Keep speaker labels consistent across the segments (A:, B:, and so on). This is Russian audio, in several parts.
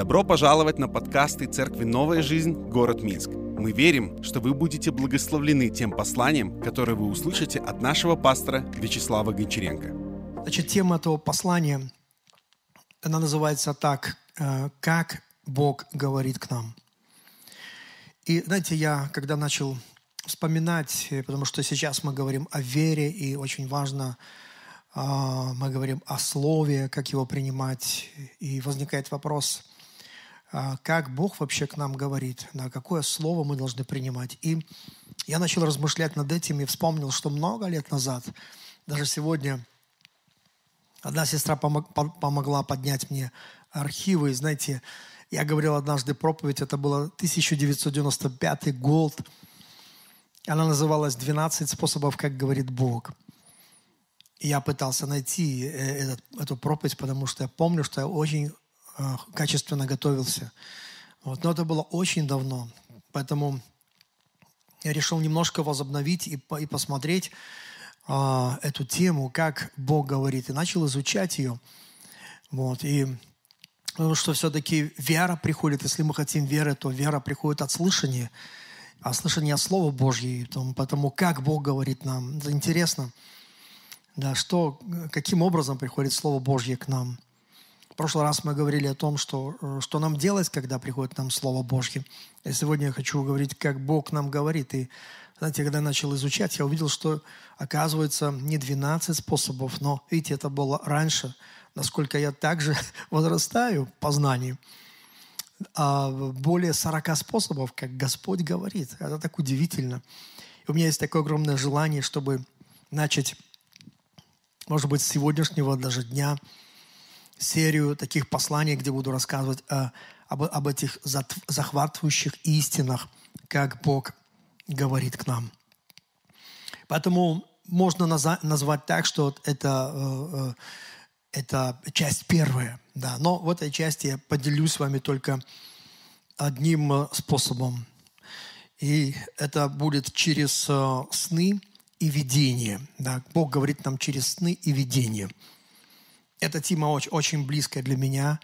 A: Добро пожаловать на подкасты Церкви «Новая жизнь. Город Минск». Мы верим, что вы будете благословлены тем посланием, которое вы услышите от нашего пастора Вячеслава Гончаренко.
B: Значит, тема этого послания, она называется так, э, «Как Бог говорит к нам». И, знаете, я, когда начал вспоминать, э, потому что сейчас мы говорим о вере, и очень важно а, мы говорим о слове, как его принимать, и возникает вопрос, как Бог вообще к нам говорит, да, какое слово мы должны принимать. И я начал размышлять над этим и вспомнил, что много лет назад, даже сегодня, одна сестра помогла поднять мне архивы. И, знаете, я говорил однажды проповедь, это было 1995 год. Она называлась «12 способов, как говорит Бог» я пытался найти э, этот, эту проповедь, потому что я помню, что я очень качественно готовился. Вот. Но это было очень давно. Поэтому я решил немножко возобновить и, и посмотреть э, эту тему, как Бог говорит. И начал изучать ее. Вот. И потому что все-таки вера приходит, если мы хотим веры, то вера приходит от слышания, а от Слова Божьего. Потому как Бог говорит нам. Это интересно. Да, что, каким образом приходит Слово Божье к нам. Прошлый раз мы говорили о том, что, э, что нам делать, когда приходит нам Слово Божье. И сегодня я хочу говорить, как Бог нам говорит. И, знаете, когда я начал изучать, я увидел, что, оказывается, не 12 способов, но, видите, это было раньше, насколько я также возрастаю в познании, а более 40 способов, как Господь говорит. Это так удивительно. И у меня есть такое огромное желание, чтобы начать может быть, с сегодняшнего даже дня серию таких посланий, где буду рассказывать о, об, об этих захватывающих истинах, как Бог говорит к нам. Поэтому можно назвать так, что это, э, э, это часть первая. Да. Но в этой части я поделюсь с вами только одним э, способом. И это будет через сны и видение. Да? Бог говорит нам через сны и видение. Эта тема очень, очень близкая для меня.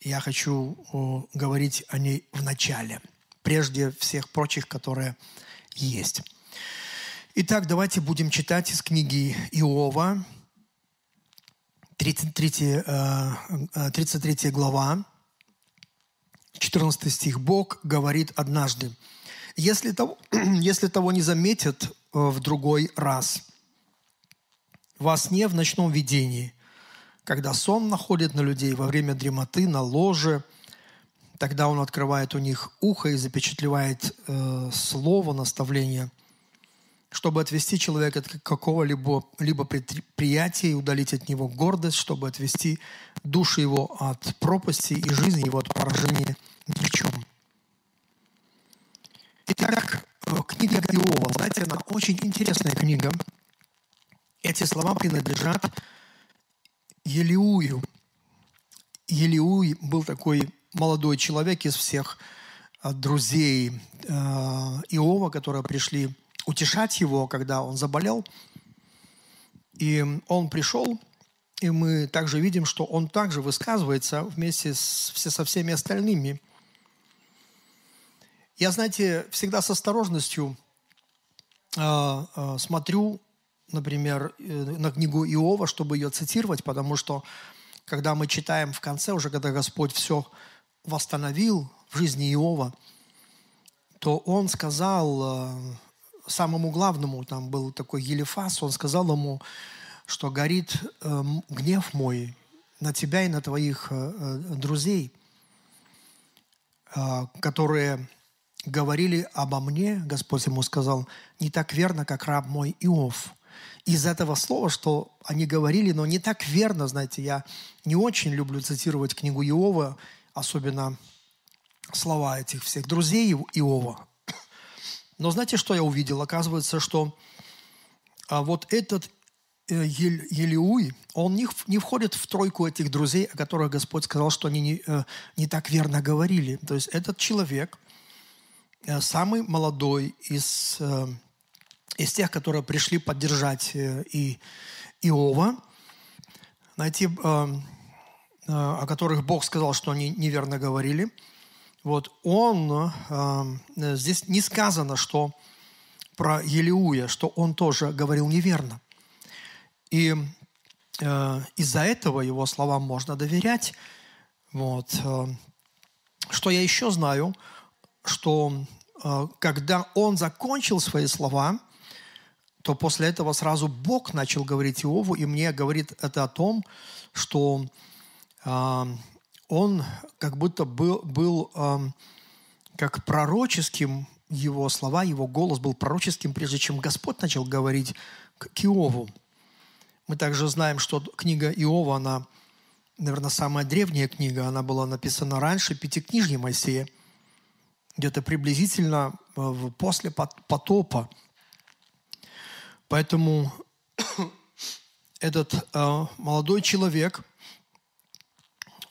B: Я хочу о, говорить о ней в начале, прежде всех прочих, которые есть. Итак, давайте будем читать из книги Иова, 33, 33 э, э, глава, 14 стих. Бог говорит однажды, если того, если того не заметят Э, в другой раз. Во сне, в ночном видении, когда сон находит на людей во время дремоты, на ложе, тогда он открывает у них ухо и запечатлевает э, слово, наставление, чтобы отвести человека от какого-либо либо предприятия и удалить от него гордость, чтобы отвести души его от пропасти и жизнь его от поражения чем. Итак, книга Иова, знаете, она очень интересная книга. Эти слова принадлежат Елиую. Елиуй был такой молодой человек из всех а, друзей э, Иова, которые пришли утешать его, когда он заболел. И он пришел, и мы также видим, что он также высказывается вместе с, со всеми остальными – я, знаете, всегда с осторожностью э, э, смотрю, например, э, на книгу Иова, чтобы ее цитировать, потому что когда мы читаем в конце, уже когда Господь все восстановил в жизни Иова, то он сказал э, самому главному, там был такой Елифас, он сказал ему, что горит э, гнев мой на тебя и на твоих друзей, которые говорили обо мне, Господь ему сказал, не так верно, как раб мой Иов. Из этого слова, что они говорили, но не так верно, знаете, я не очень люблю цитировать книгу Иова, особенно слова этих всех друзей Иова. Но знаете, что я увидел? Оказывается, что а вот этот э, Елиуй, он не, входит в тройку этих друзей, о которых Господь сказал, что они не, э, не так верно говорили. То есть этот человек – Э, самый молодой из, из тех, которые пришли поддержать э, и Иова. Знаете, о которых Бог сказал, что они неверно говорили, вот он, здесь не сказано, что про Елиуя, что он тоже говорил неверно. И из-за этого его словам можно доверять. Вот. Что я еще знаю, что когда он закончил свои слова – то после этого сразу Бог начал говорить Иову, и мне говорит это о том, что э, он как будто был, был э, как пророческим, его слова, его голос был пророческим, прежде чем Господь начал говорить к Иову. Мы также знаем, что книга Иова, она, наверное, самая древняя книга, она была написана раньше Пятикнижья Моисея, где-то приблизительно э, после потопа. Поэтому этот э, молодой человек,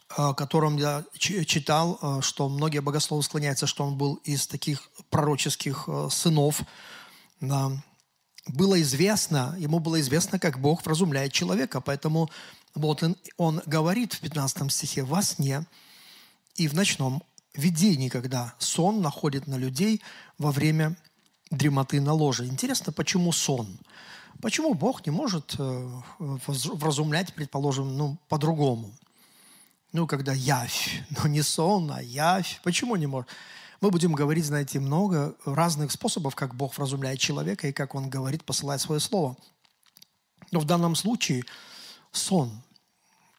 B: о котором я читал, э, что многие богословы склоняются, что он был из таких пророческих э, сынов, было известно, ему было известно, как Бог вразумляет человека. Поэтому вот он, он говорит в 15 стихе, «Во сне и в ночном видении, когда сон находит на людей во время дремоты на ложе». Интересно, почему сон? Почему Бог не может э, вразумлять, предположим, ну, по-другому? Ну, когда явь, но не сон, а явь. Почему не может? Мы будем говорить, знаете, много разных способов, как Бог вразумляет человека и как Он говорит, посылает свое слово. Но в данном случае сон.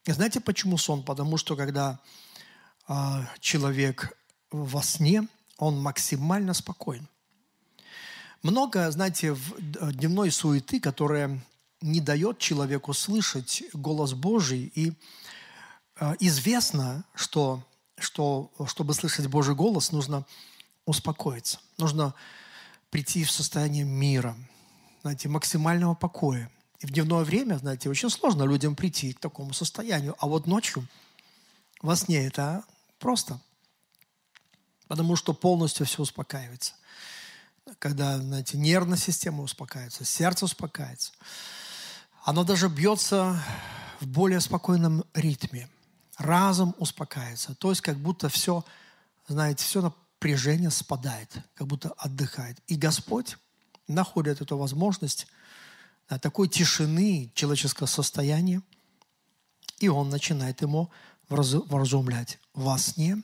B: И знаете, почему сон? Потому что когда э, человек во сне, он максимально спокоен. Много, знаете, э, дневной суеты, которая не дает человеку слышать голос Божий. И э, известно, что, что чтобы слышать Божий голос, нужно успокоиться. Нужно прийти в состояние мира, знаете, максимального покоя. И в дневное время, знаете, очень сложно людям прийти к такому состоянию. А вот ночью, во сне это просто. Потому что полностью все успокаивается когда, знаете, нервная система успокаивается, сердце успокаивается. Оно даже бьется в более спокойном ритме. Разум успокаивается. То есть как будто все, знаете, все напряжение спадает, как будто отдыхает. И Господь находит эту возможность такой тишины человеческого состояния, и Он начинает ему вразумлять во сне,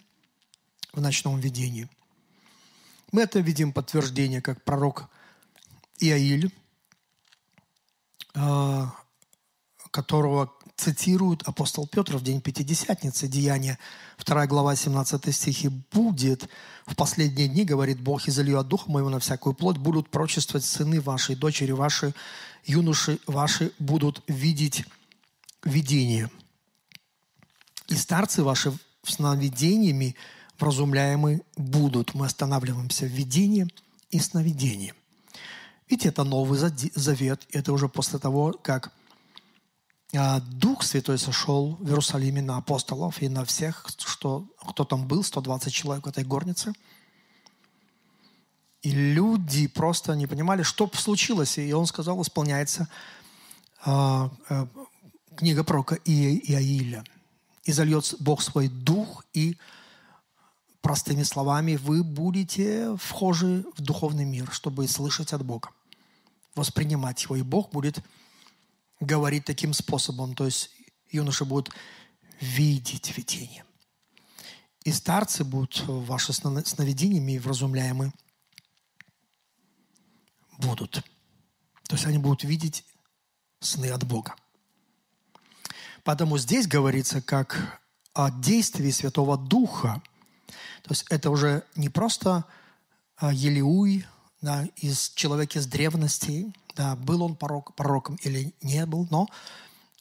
B: в ночном видении – мы это видим подтверждение, как пророк Иаиль, а, которого цитирует апостол Петр в день Пятидесятницы, Деяния, 2 глава, 17 стихи, «Будет в последние дни, говорит Бог, изолью от Духа Моего на всякую плоть, будут прочествовать сыны ваши, дочери ваши, юноши ваши будут видеть видение. И старцы ваши сновидениями вразумляемы будут. Мы останавливаемся в видении и сновидении. Ведь это Новый Завет, это уже после того, как а, Дух Святой сошел в Иерусалиме на апостолов и на всех, что, кто там был, 120 человек в этой горнице. И люди просто не понимали, что случилось. И он сказал, исполняется а, а, книга пророка Иаиля. «И зальет Бог свой дух, и Простыми словами, вы будете вхожи в духовный мир, чтобы слышать от Бога, воспринимать Его. И Бог будет говорить таким способом. То есть юноши будут видеть видение. И старцы будут ваши сновидениями вразумляемы будут. То есть они будут видеть сны от Бога. Поэтому здесь говорится как о действии Святого Духа – то есть это уже не просто а, Елиуй, да, из человека из древности, да, был он пророк, пророком или не был, но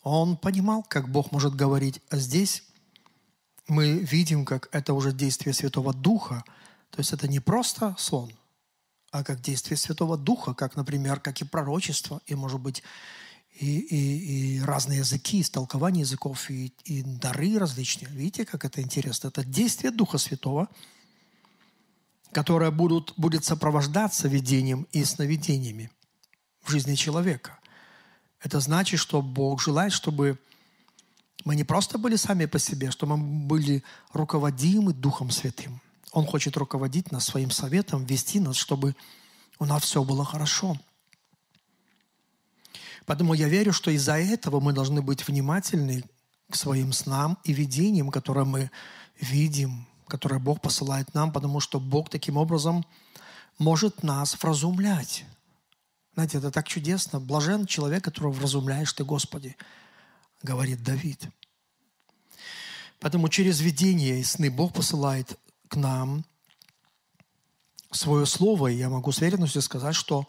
B: он понимал, как Бог может говорить. А здесь мы видим, как это уже действие Святого Духа. То есть это не просто сон, а как действие Святого Духа, как, например, как и пророчество, и, может быть, и, и, и разные языки, истолкование языков, и, и дары различные. Видите, как это интересно? Это действие Духа Святого, которое будут, будет сопровождаться видением и сновидениями в жизни человека. Это значит, что Бог желает, чтобы Мы не просто были сами по себе, что мы были руководимы Духом Святым. Он хочет руководить нас своим советом, вести нас, чтобы у нас все было хорошо. Поэтому я верю, что из-за этого мы должны быть внимательны к своим снам и видениям, которые мы видим, которые Бог посылает нам, потому что Бог таким образом может нас вразумлять. Знаете, это так чудесно. Блажен человек, которого вразумляешь ты, Господи, говорит Давид. Поэтому через видение и сны Бог посылает к нам свое слово, и я могу с уверенностью сказать, что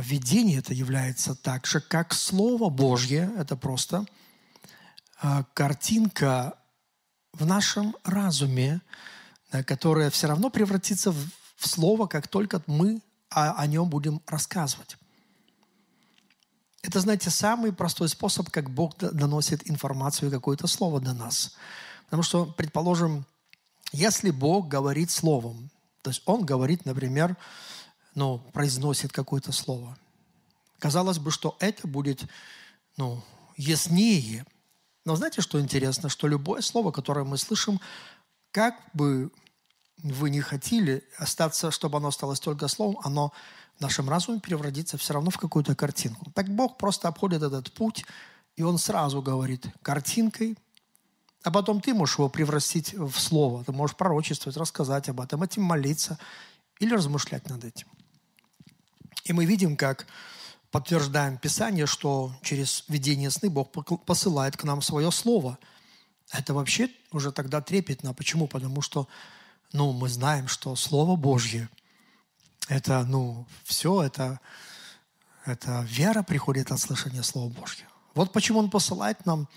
B: видение это является так же, как Слово Божье. Это просто а, картинка в нашем разуме, которая все равно превратится в Слово, как только мы о, нем будем рассказывать. Это, знаете, самый простой способ, как Бог доносит информацию, какое-то слово до нас. Потому что, предположим, если Бог говорит словом, то есть Он говорит, например, ну, произносит какое-то слово, казалось бы, что это будет ну, яснее. Но знаете, что интересно? Что любое слово, которое мы слышим, как бы вы не хотели остаться, чтобы оно осталось только словом, оно в нашем разуме превратится все равно в какую-то картинку. Так Бог просто обходит этот путь, и Он сразу говорит картинкой – а потом ты можешь его превратить в слово. Ты можешь пророчествовать, рассказать об этом, этим молиться или размышлять над этим. И мы видим, как подтверждаем Писание, что через видение сны Бог посылает к нам свое слово. Это вообще уже тогда трепетно. Почему? Потому что ну, мы знаем, что Слово Божье – это, ну, все, это, это вера приходит от слышания Слова Божьего. Вот почему Он посылает нам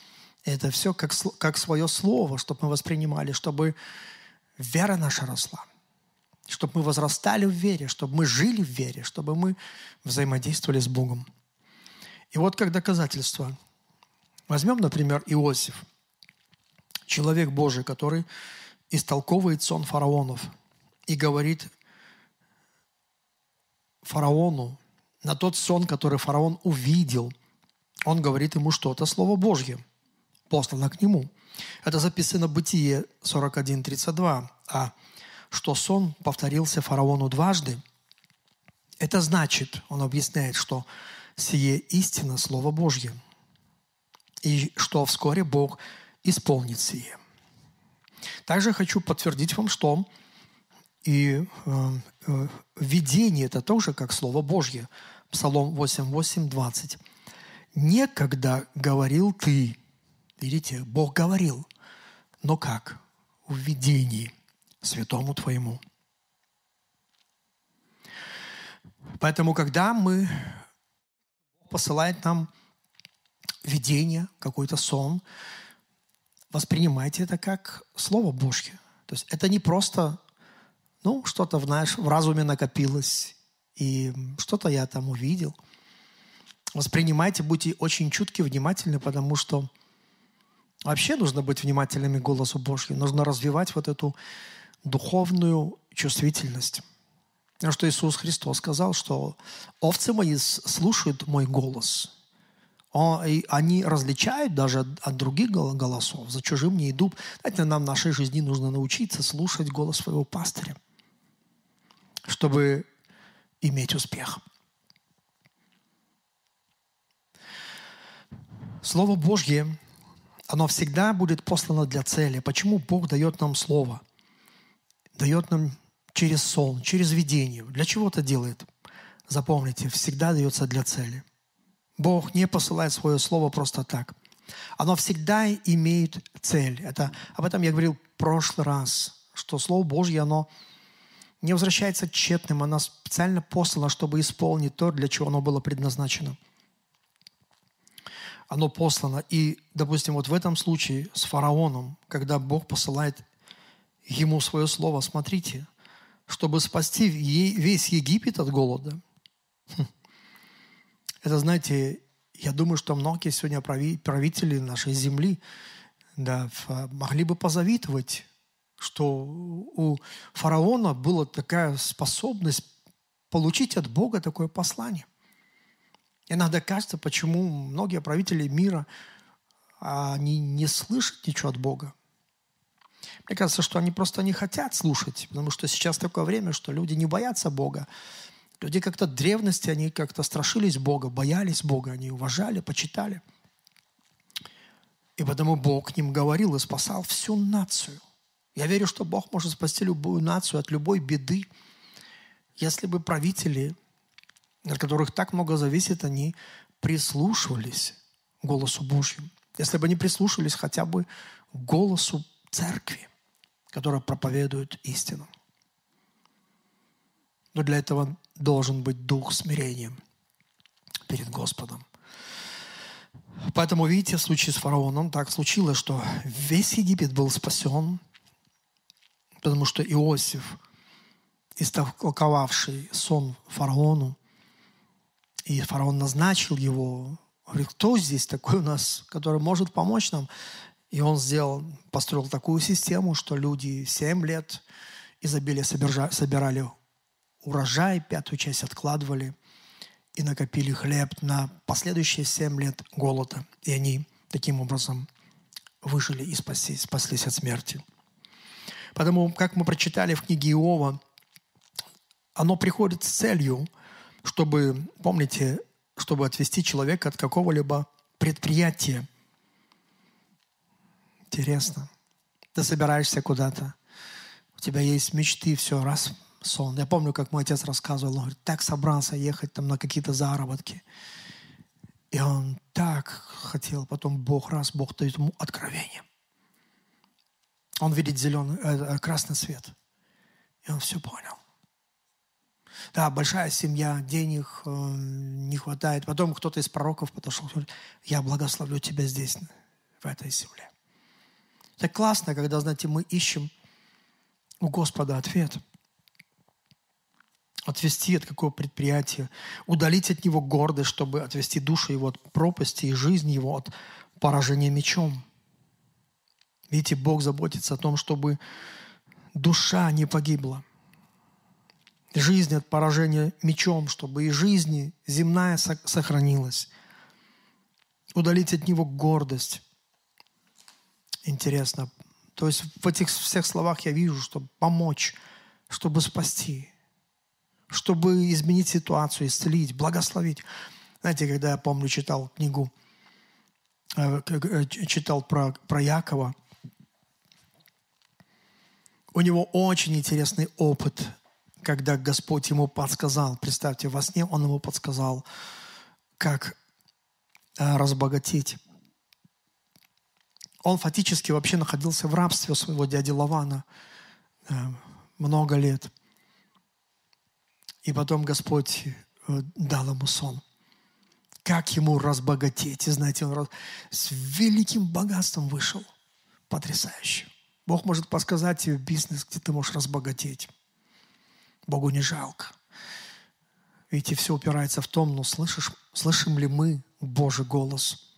B: это все как, как свое слово, чтобы мы воспринимали, чтобы вера наша росла, чтобы мы возрастали в вере, чтобы мы жили в вере, чтобы мы взаимодействовали с Богом. И вот как доказательство. Возьмем, например, Иосиф, человек Божий, который истолковывает сон фараонов и говорит фараону на тот сон, который фараон увидел, он говорит ему что-то, Слово Божье – послана к нему. Это записано в Бытие 41.32. А что сон повторился фараону дважды, это значит, он объясняет, что сие истина Слово Божье, и что вскоре Бог исполнит сие. Также хочу подтвердить вам, что и э, э, видение это тоже как Слово Божье. Псалом 8.8.20. 20. «Некогда говорил ты, Видите, Бог говорил, но как? В видении святому Твоему. Поэтому, когда мы посылает нам видение, какой-то сон, воспринимайте это как Слово Божье. То есть это не просто, ну, что-то в, наш, в разуме накопилось, и что-то я там увидел. Воспринимайте, будьте очень чутки, внимательны, потому что Вообще нужно быть внимательными к голосу Божьему. Нужно развивать вот эту духовную чувствительность. Что Иисус Христос сказал, что овцы мои слушают мой голос. И они различают даже от других голосов. За чужим не идут. Знаете, нам в нашей жизни нужно научиться слушать голос своего пастыря, чтобы иметь успех. Слово Божье оно всегда будет послано для цели. Почему Бог дает нам Слово? Дает нам через сон, через видение. Для чего это делает? Запомните, всегда дается для цели. Бог не посылает свое Слово просто так. Оно всегда имеет цель. Это, об этом я говорил в прошлый раз, что Слово Божье, оно не возвращается тщетным, оно специально послано, чтобы исполнить то, для чего оно было предназначено – оно послано. И, допустим, вот в этом случае с фараоном, когда Бог посылает ему свое слово, смотрите, чтобы спасти весь Египет от голода. Хм. Это, знаете, я думаю, что многие сегодня правители нашей земли да, могли бы позавидовать, что у фараона была такая способность получить от Бога такое послание. Иногда кажется, почему многие правители мира а они не слышат ничего от Бога. Мне кажется, что они просто не хотят слушать, потому что сейчас такое время, что люди не боятся Бога. Люди как-то древности, они как-то страшились Бога, боялись Бога, они уважали, почитали. И потому Бог к ним говорил и спасал всю нацию. Я верю, что Бог может спасти любую нацию от любой беды, если бы правители, от которых так много зависит, они прислушивались голосу Божьему. Если бы они прислушивались хотя бы голосу церкви, которая проповедует истину. Но для этого должен быть дух смирения перед Господом. Поэтому, видите, в случае с фараоном так случилось, что весь Египет был спасен, потому что Иосиф, истолковавший сон фараону, и фараон назначил его, говорит, кто здесь такой у нас, который может помочь нам? И он сделал, построил такую систему, что люди 7 лет изобилия собирали урожай, пятую часть откладывали и накопили хлеб на последующие 7 лет голода. И они таким образом выжили и спаслись, спаслись от смерти. Потому, как мы прочитали в книге Иова, оно приходит с целью, чтобы, помните, чтобы отвести человека от какого-либо предприятия. Интересно. Ты собираешься куда-то, у тебя есть мечты, все, раз, сон. Я помню, как мой отец рассказывал, он говорит, так собрался ехать там на какие-то заработки. И он так хотел, потом Бог, раз, Бог дает ему откровение. Он видит зеленый, э, э, красный свет. И он все понял. Да, большая семья, денег э, не хватает. Потом кто-то из пророков подошел и говорит, я благословлю тебя здесь, в этой земле. Это классно, когда, знаете, мы ищем у Господа ответ. Отвести от какого предприятия, удалить от него гордость, чтобы отвести душу его от пропасти и жизнь его от поражения мечом. Видите, Бог заботится о том, чтобы душа не погибла. Жизнь от поражения мечом, чтобы и жизнь земная сохранилась. Удалить от него гордость. Интересно. То есть в этих всех словах я вижу, чтобы помочь, чтобы спасти, чтобы изменить ситуацию, исцелить, благословить. Знаете, когда я помню, читал книгу, э, э, читал про, про Якова, у него очень интересный опыт, когда Господь ему подсказал. Представьте, во сне он ему подсказал, как э, разбогатеть. Он фактически вообще находился в рабстве своего дяди Лавана э, много лет. И потом Господь э, дал ему сон. Как ему разбогатеть. И знаете, он с великим богатством вышел. Потрясающе. Бог может подсказать тебе бизнес, где ты можешь разбогатеть. Богу не жалко. Видите, все упирается в том, ну, слышишь, слышим ли мы Божий голос?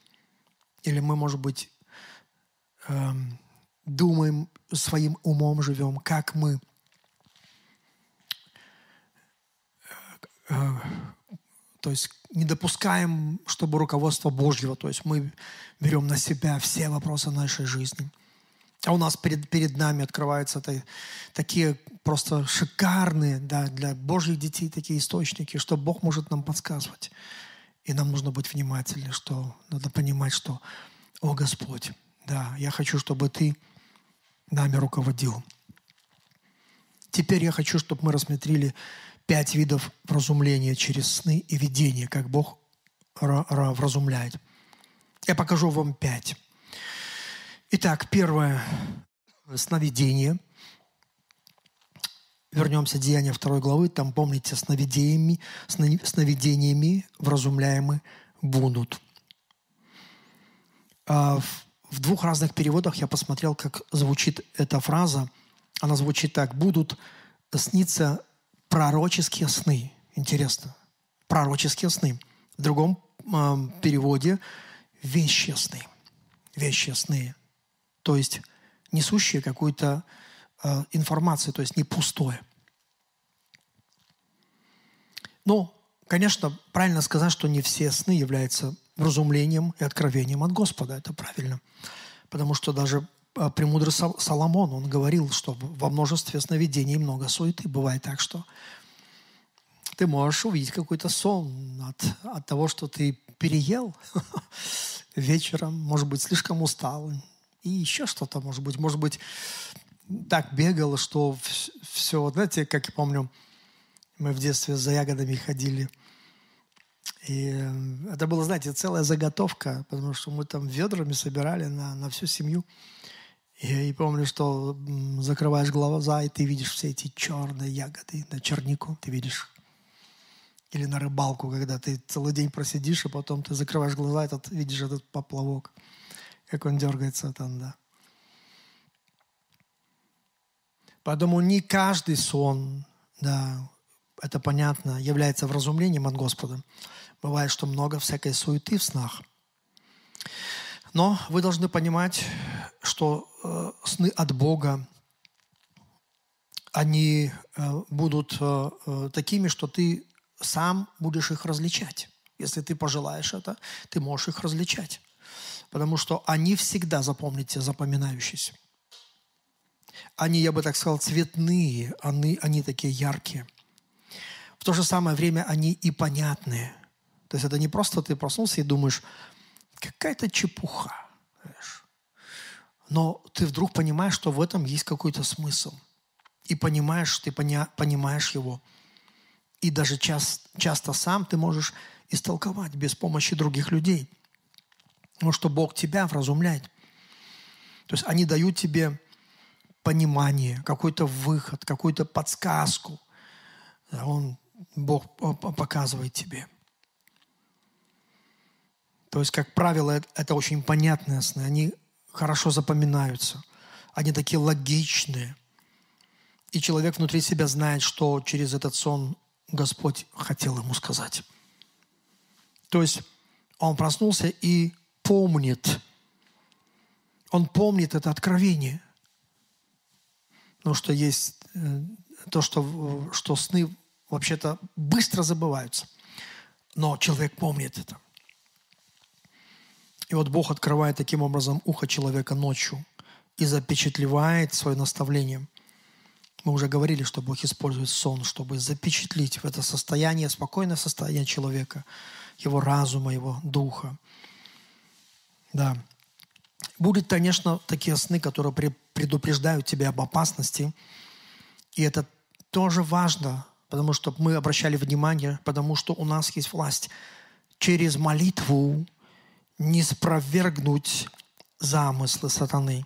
B: Или мы, может быть, эм, думаем, своим умом живем, как мы э, то есть не допускаем, чтобы руководство Божьего, то есть мы берем на себя все вопросы нашей жизни – а у нас перед, перед нами открываются это, такие просто шикарные да, для Божьих детей такие источники, что Бог может нам подсказывать. И нам нужно быть внимательны, что надо понимать, что, о Господь, да, я хочу, чтобы Ты нами руководил. Теперь я хочу, чтобы мы рассмотрели пять видов вразумления через сны и видения, как Бог вразумляет. Я покажу вам пять. Итак, первое – сновидение. Вернемся к Деянию 2 главы. Там, помните, сновидениями, сновидениями вразумляемы будут. А в двух разных переводах я посмотрел, как звучит эта фраза. Она звучит так. Будут сниться пророческие сны. Интересно. Пророческие сны. В другом э, переводе – вещи сны. Вещи сны то есть несущие какую-то э, информацию, то есть не пустое. Ну, конечно, правильно сказать, что не все сны являются вразумлением и откровением от Господа. Это правильно. Потому что даже а, премудрый Соломон, он говорил, что во множестве сновидений много суеты. Бывает так, что ты можешь увидеть какой-то сон от, от того, что ты переел вечером, может быть, слишком устал, и еще что-то, может быть, может быть, так бегал, что все, знаете, как я помню, мы в детстве за ягодами ходили. И это была, знаете, целая заготовка, потому что мы там ведрами собирали на, на всю семью. И, и помню, что закрываешь глаза, и ты видишь все эти черные ягоды, на чернику ты видишь. Или на рыбалку, когда ты целый день просидишь, и потом ты закрываешь глаза, и этот, видишь этот поплавок, как он дергается там, да. Поэтому не каждый сон, да, это понятно, является вразумлением от Господа. Бывает, что много всякой суеты в снах. Но вы должны понимать, что э, сны от Бога, они э, будут э, э, такими, что ты сам будешь их различать. Если ты пожелаешь это, ты можешь их различать. Потому что они всегда, запомните, запоминающиеся. Они, я бы так сказал, цветные, они, они такие яркие. В то же самое время они и понятные. То есть это не просто ты проснулся и думаешь, какая-то чепуха. Знаешь. Но ты вдруг понимаешь, что в этом есть какой-то смысл. И понимаешь, ты поня, понимаешь его. И даже час, часто сам ты можешь истолковать без помощи других людей. Потому что Бог тебя вразумляет. То есть они дают тебе понимание, какой-то выход, какую-то подсказку. Он, Бог показывает тебе. То есть, как правило, это очень понятные сны. Они хорошо запоминаются. Они такие логичные. И человек внутри себя знает, что через этот сон Господь хотел ему сказать. То есть он проснулся и помнит. Он помнит это откровение. Потому что есть э, то, что, что сны вообще-то быстро забываются. Но человек помнит это. И вот Бог открывает таким образом ухо человека ночью и запечатлевает свое наставление. Мы уже говорили, что Бог использует сон, чтобы запечатлить в это состояние, спокойное состояние человека, его разума, его духа. Да. Будут, конечно, такие сны, которые предупреждают тебя об опасности. И это тоже важно, потому что мы обращали внимание, потому что у нас есть власть через молитву не спровергнуть замыслы сатаны.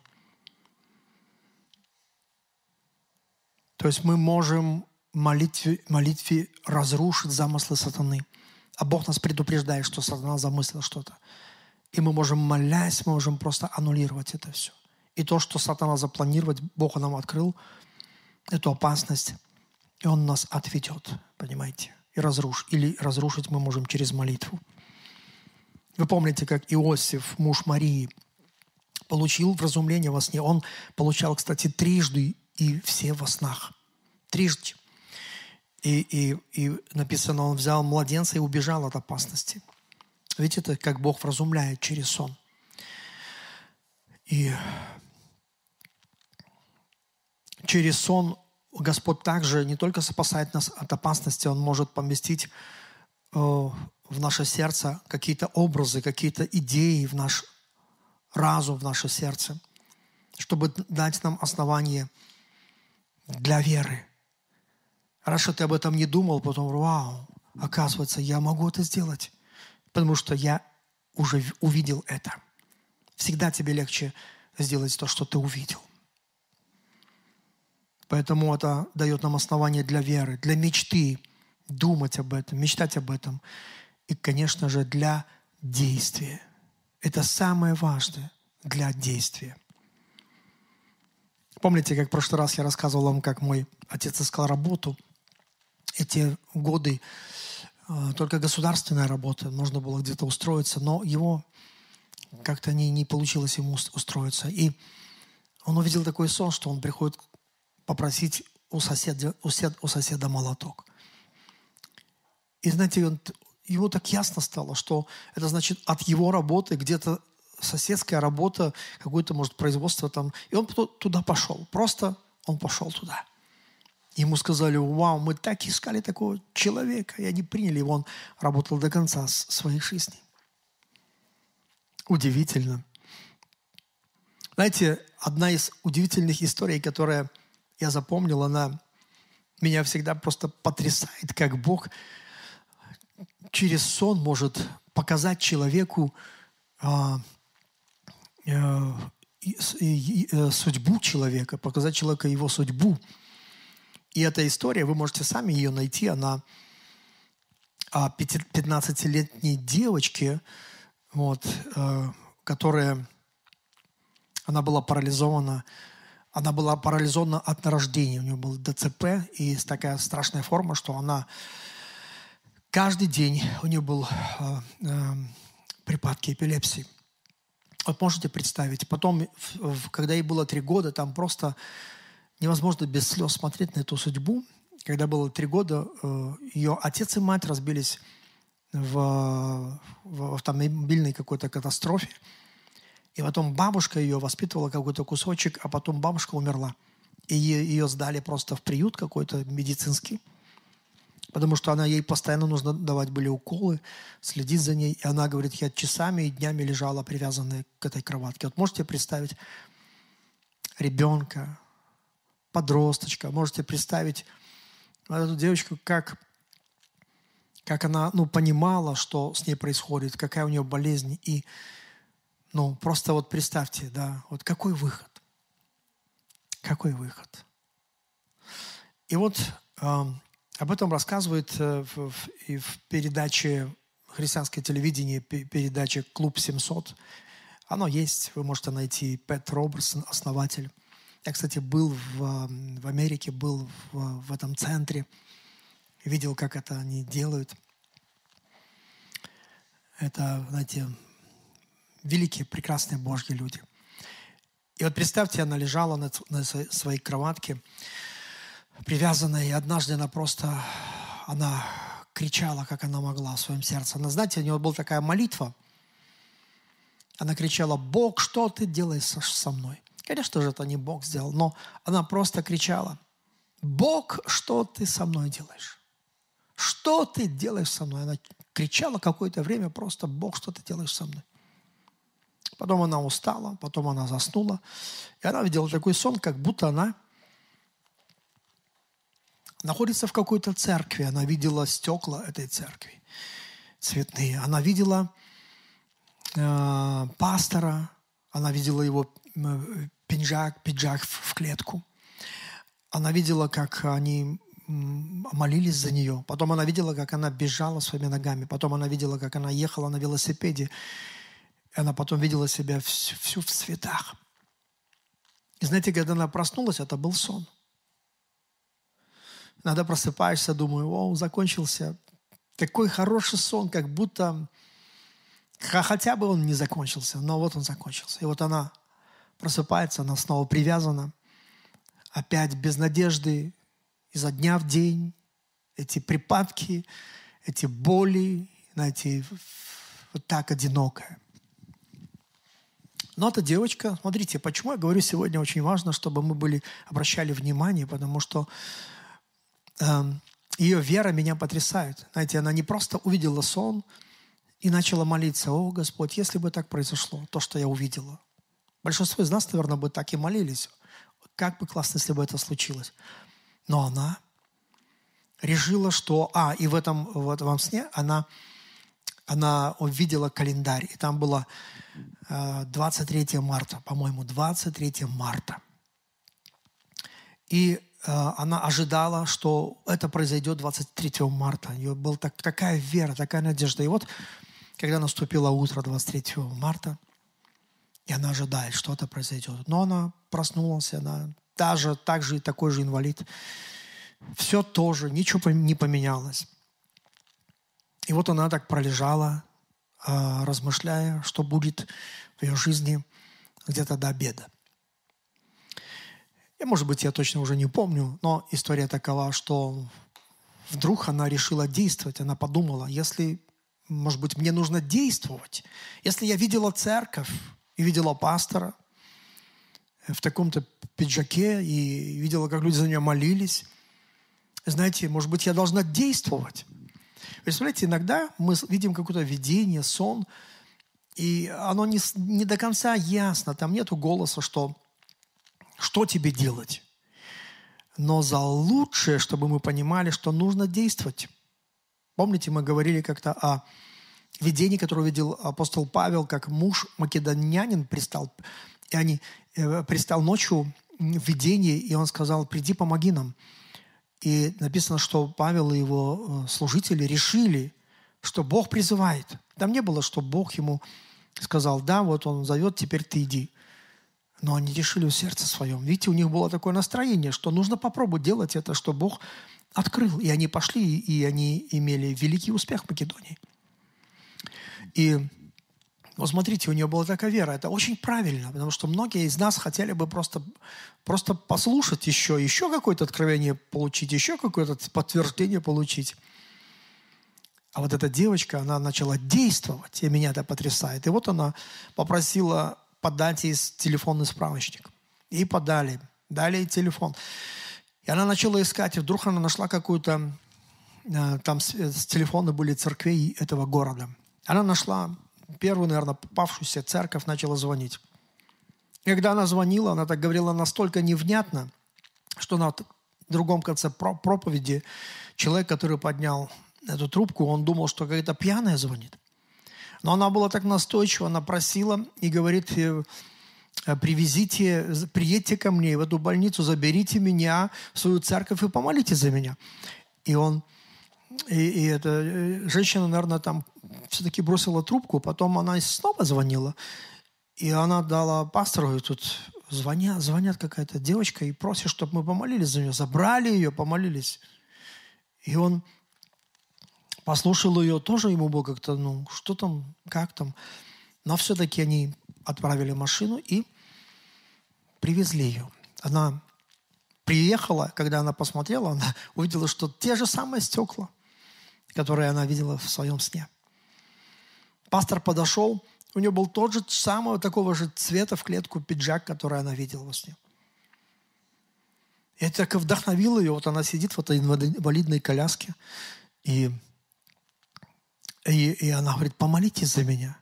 B: То есть мы можем молитве, молитве разрушить замыслы сатаны. А Бог нас предупреждает, что сатана замыслил что-то. И мы можем, молясь, мы можем просто аннулировать это все. И то, что сатана запланировать, Бог нам открыл эту опасность, и Он нас отведет, понимаете, и разрушит. Или разрушить мы можем через молитву. Вы помните, как Иосиф, муж Марии, получил вразумление во сне. Он получал, кстати, трижды и все во снах. Трижды. И, и, и написано, он взял младенца и убежал от опасности. Видите, это как Бог вразумляет через сон. И через сон Господь также не только спасает нас от опасности, Он может поместить э, в наше сердце какие-то образы, какие-то идеи в наш разум, в наше сердце, чтобы дать нам основание для веры. Раньше ты об этом не думал, потом, вау, оказывается, я могу это сделать, потому что я уже увидел это. Всегда тебе легче сделать то, что ты увидел. Поэтому это дает нам основание для веры, для мечты, думать об этом, мечтать об этом и, конечно же, для действия. Это самое важное для действия. Помните, как в прошлый раз я рассказывал вам, как мой отец искал работу. Эти годы э, только государственная работа, можно было где-то устроиться, но его как-то не, не получилось ему устроиться. И он увидел такой сон, что он приходит попросить у соседа, у соседа молоток. И знаете, он ему так ясно стало, что это значит от его работы где-то соседская работа, какое-то, может, производство там. И он туда пошел. Просто он пошел туда. Ему сказали, вау, мы так искали такого человека. И они приняли его. Он работал до конца своей жизни. Удивительно. Знаете, одна из удивительных историй, которая я запомнил, она меня всегда просто потрясает, как Бог через сон может показать человеку а, а, и, а, судьбу человека, показать человеку его судьбу. И эта история, вы можете сами ее найти, она о 15-летней девочке, вот, э, которая, она была парализована она была парализована от рождения. У нее был ДЦП и такая страшная форма, что она каждый день у нее был э, э, припадки эпилепсии. Вот можете представить. Потом, когда ей было три года, там просто невозможно без слез смотреть на эту судьбу. Когда было три года, э, ее отец и мать разбились в, в автомобильной какой-то катастрофе. И потом бабушка ее воспитывала какой-то кусочек, а потом бабушка умерла. И ее сдали просто в приют какой-то медицинский. Потому что она ей постоянно нужно давать были уколы, следить за ней. И она говорит, я часами и днями лежала привязанная к этой кроватке. Вот можете представить ребенка, подросточка, можете представить эту девочку, как, как она ну, понимала, что с ней происходит, какая у нее болезнь. И ну, просто вот представьте, да, вот какой выход? Какой выход? И вот э, об этом рассказывает э, в, в, и в передаче христианское телевидение, передаче «Клуб 700». Оно есть, вы можете найти. Пэт Робертсон, основатель. Я, кстати, был в, в Америке, был в, в этом центре, видел, как это они делают. Это, знаете, великие, прекрасные Божьи люди. И вот представьте, она лежала на, на своей кроватке, привязанная, и однажды она просто, она кричала, как она могла в своем сердце. Она, знаете, у нее была такая молитва. Она кричала, Бог, что ты делаешь со мной? Конечно же, это не Бог сделал, но она просто кричала, Бог, что ты со мной делаешь? Что ты делаешь со мной? Она кричала какое-то время просто, Бог, что ты делаешь со мной? Потом она устала, потом она заснула. И она видела такой сон, как будто она находится в какой-то церкви. Она видела стекла этой церкви цветные. Она видела э, пастора, она видела его э, пиджак, пиджак в, клетку. Она видела, как они молились за нее. Потом она видела, как она бежала своими ногами. Потом она видела, как она ехала на велосипеде она потом видела себя всю, всю в цветах. И знаете, когда она проснулась, это был сон. Иногда просыпаешься, думаю, о, закончился. Такой хороший сон, как будто хотя бы он не закончился, но вот он закончился. И вот она просыпается, она снова привязана, опять без надежды, изо дня в день, эти припадки, эти боли, знаете, вот так одинокая. Но эта девочка, смотрите, почему я говорю сегодня очень важно, чтобы мы были, обращали внимание, потому что ее вера меня потрясает. Знаете, она не просто увидела сон и начала молиться, о, Господь, если бы так произошло, то, что я увидела. Большинство из нас, наверное, бы так и молились. Как бы классно, если бы это случилось. Но она решила, что... А, и в этом, в этом сне она, она увидела календарь, и там было 23 э, марта, по-моему, 23 марта. И она ожидала, что это произойдет 23 марта. У нее была так, такая вера, такая надежда. И вот, когда наступило утро 23 марта, и она ожидает, что это произойдет. Но она проснулась, она даже так же такой же инвалид. Все тоже, ничего не поменялось. И вот она так пролежала а, размышляя, что будет в ее жизни где-то до обеда. И, может быть, я точно уже не помню, но история такова, что вдруг она решила действовать. Она подумала, если может быть, мне нужно действовать. Если я видела церковь и видела пастора в таком-то пиджаке и видела, как люди за нее молились, знаете, может быть, я должна действовать. Представляете, иногда мы видим какое-то видение, сон, и оно не, не до конца ясно, там нету голоса, что, что тебе делать. Но за лучшее, чтобы мы понимали, что нужно действовать. Помните, мы говорили как-то о видении, которое видел апостол Павел, как муж македонянин пристал, и они э, пристал ночью в видении, и он сказал, приди, помоги нам. И написано, что Павел и его э, служители решили, что Бог призывает. Там не было, что Бог ему сказал, да, вот он зовет, теперь ты иди. Но они решили в сердце своем. Видите, у них было такое настроение, что нужно попробовать делать это, что Бог открыл. И они пошли, и они имели великий успех в Македонии. И вот смотрите, у нее была такая вера. Это очень правильно, потому что многие из нас хотели бы просто, просто послушать еще, еще какое-то откровение получить, еще какое-то подтверждение получить. А вот эта девочка, она начала действовать, и меня это потрясает. И вот она попросила подать ей телефонный справочник. И подали. Дали телефон. И она начала искать, и вдруг она нашла какую-то... Э, там с телефоны были церквей этого города. Она нашла первую, наверное, попавшуюся церковь, начала звонить. И когда она звонила, она так говорила настолько невнятно, что на другом конце проповеди человек, который поднял эту трубку, он думал, что какая-то пьяная звонит. Но она была так настойчива, она просила и говорит, «Э, привезите, приедьте ко мне в эту больницу, заберите меня в свою церковь и помолитесь за меня. И он, и, и эта э, женщина, наверное, там все-таки бросила трубку, потом она снова звонила, и она дала пастору, и тут звонят, звонят какая-то девочка и просит, чтобы мы помолились за нее. Забрали ее, помолились. И он послушал ее, тоже ему было как-то, ну, что там, как там. Но все-таки они отправили машину и привезли ее. Она приехала, когда она посмотрела, она увидела, что те же самые стекла, которые она видела в своем сне. Пастор подошел, у нее был тот же самого такого же цвета в клетку пиджак, который она видела во сне. И это так вдохновило ее. Вот она сидит в этой инвалидной коляске. И, и, и она говорит, помолитесь за меня.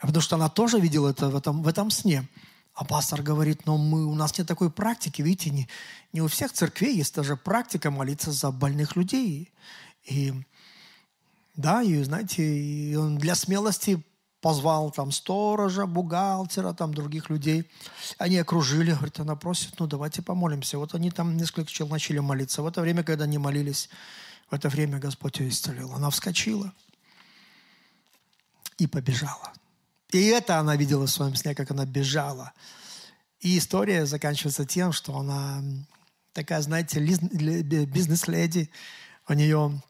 B: Потому что она тоже видела это в этом, в этом сне. А пастор говорит, но мы, у нас нет такой практики. Видите, не, не у всех церквей есть даже практика молиться за больных людей. И да, и знаете, и он для смелости позвал там сторожа, бухгалтера, там других людей. Они окружили, говорит, она просит, ну давайте помолимся. Вот они там несколько человек начали молиться. В это время, когда они молились, в это время Господь ее исцелил. Она вскочила и побежала. И это она видела в своем сне, как она бежала. И история заканчивается тем, что она такая, знаете, бизнес-леди. У нее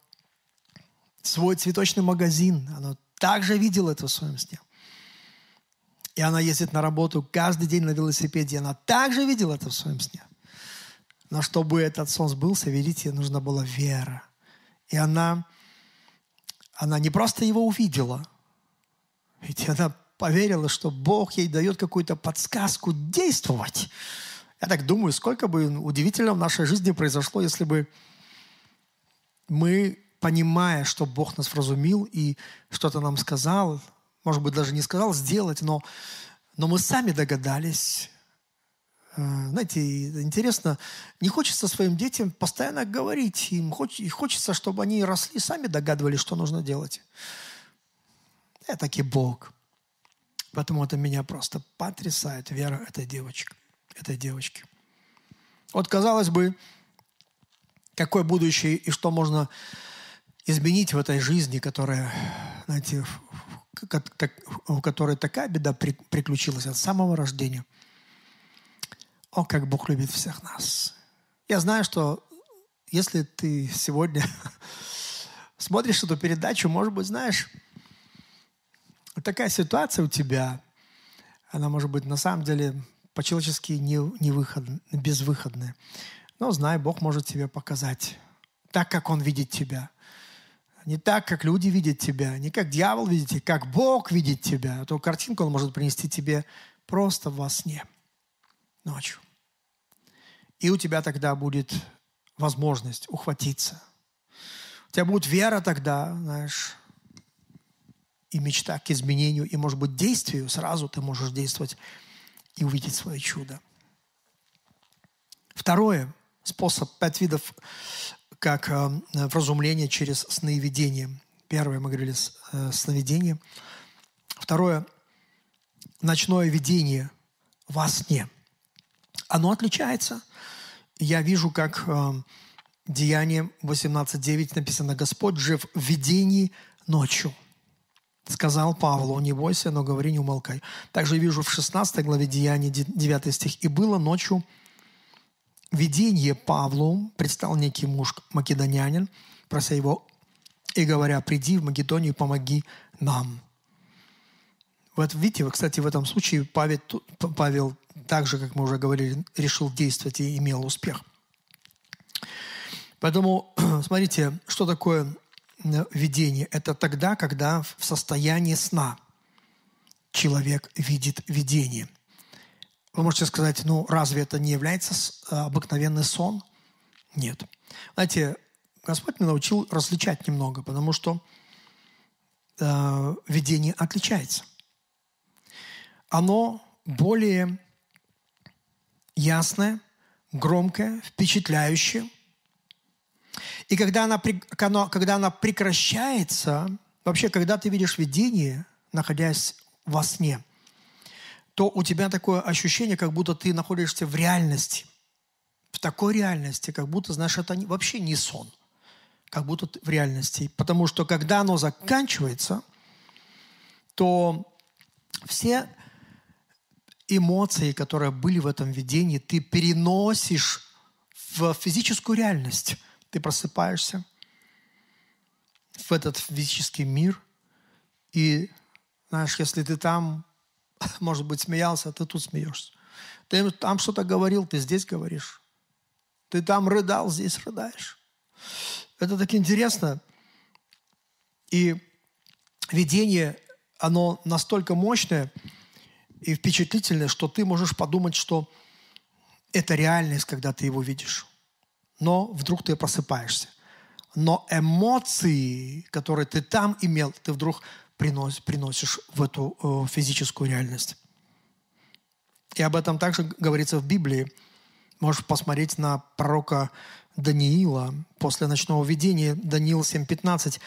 B: свой цветочный магазин. Она также видела это в своем сне. И она ездит на работу каждый день на велосипеде. Она также видела это в своем сне. Но чтобы этот сон сбылся, видите, нужна была вера. И она, она не просто его увидела, ведь она поверила, что Бог ей дает какую-то подсказку действовать. Я так думаю, сколько бы удивительно в нашей жизни произошло, если бы мы понимая, что Бог нас вразумил и что-то нам сказал, может быть, даже не сказал сделать, но, но мы сами догадались. Э, знаете, интересно, не хочется своим детям постоянно говорить, им хочется, чтобы они росли, сами догадывались, что нужно делать. Я таки Бог. Поэтому это меня просто потрясает, вера этой девочки. Этой девочки. Вот, казалось бы, какое будущее и что можно изменить в этой жизни, которая, знаете, у которой такая беда приключилась от самого рождения. О, как Бог любит всех нас. Я знаю, что если ты сегодня смотришь эту передачу, может быть, знаешь, такая ситуация у тебя, она может быть на самом деле по-человечески не, не выход, безвыходная. Но знай, Бог может тебе показать так, как Он видит тебя – Не так, как люди видят тебя, не как дьявол видит тебя, как Бог видит тебя. Эту картинку он может принести тебе просто во сне, ночью. И у тебя тогда будет возможность ухватиться. У тебя будет вера тогда, знаешь, и мечта к изменению, и, может быть, действию. Сразу ты можешь действовать и увидеть свое чудо. Второе, способ, пять видов, как э, вразумление через сновидение. Первое, мы говорили, э, сновидение. Второе, ночное видение во сне. Оно отличается. Я вижу, как э, Деяние 18.9 написано, «Господь жив в видении ночью». Сказал Павлу, не бойся, но говори, не умолкай. Также вижу в 16 главе Деяния 9 стих. «И было ночью видение Павлу, предстал некий муж македонянин, прося его и говоря, приди в Македонию, помоги нам». Вот видите, кстати, в этом случае Павел, Павел так же, как мы уже говорили, решил действовать и имел успех. Поэтому смотрите, что такое видение. Это тогда, когда в состоянии сна человек видит видение. Вы можете сказать, ну разве это не является обыкновенный сон? Нет. Знаете, Господь меня научил различать немного, потому что э, видение отличается. Оно более ясное, громкое, впечатляющее. И когда она, когда она прекращается, вообще, когда ты видишь видение, находясь во сне, то у тебя такое ощущение, как будто ты находишься в реальности. В такой реальности, как будто, знаешь, это вообще не сон. Как будто в реальности. Потому что когда оно заканчивается, то все эмоции, которые были в этом видении, ты переносишь в физическую реальность. Ты просыпаешься в этот физический мир, и, знаешь, если ты там, может быть, смеялся, ты тут смеешься. Ты там что-то говорил, ты здесь говоришь. Ты там рыдал, здесь рыдаешь. Это так интересно. И видение, оно настолько мощное и впечатлительное, что ты можешь подумать, что это реальность, когда ты его видишь но вдруг ты просыпаешься. Но эмоции, которые ты там имел, ты вдруг приносишь, приносишь в эту э, физическую реальность. И об этом также говорится в Библии. Можешь посмотреть на пророка Даниила после ночного видения, Даниил 7.15.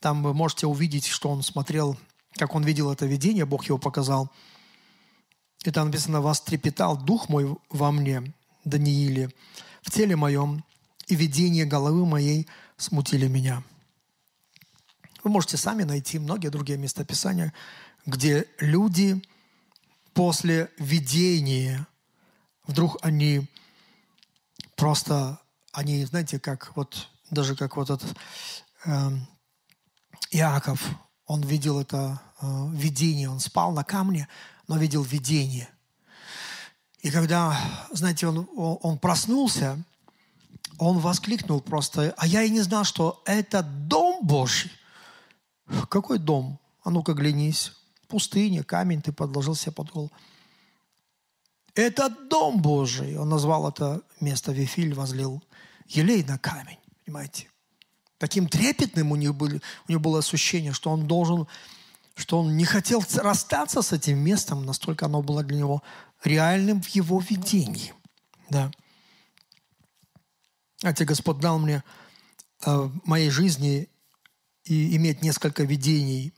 B: Там вы можете увидеть, что он смотрел, как он видел это видение, Бог его показал. И там написано, «Вас трепетал дух мой во мне, Данииле, в теле моем, и видение головы моей смутили меня». Вы можете сами найти многие другие местописания, где люди после видения вдруг они просто, они, знаете, как вот, даже как вот этот э, Иаков, он видел это э, видение, он спал на камне, но видел видение. И когда, знаете, он, он проснулся, он воскликнул просто, а я и не знал, что это дом Божий. Какой дом? А ну-ка глянись. Пустыня, камень ты подложил себе под голову. Это дом Божий. Он назвал это место Вифиль, возлил елей на камень. Понимаете? Таким трепетным у него, было, у него было ощущение, что он должен, что он не хотел расстаться с этим местом, настолько оно было для него реальным в его видении. Да. Знаете, Господь дал мне э, в моей жизни и иметь несколько видений.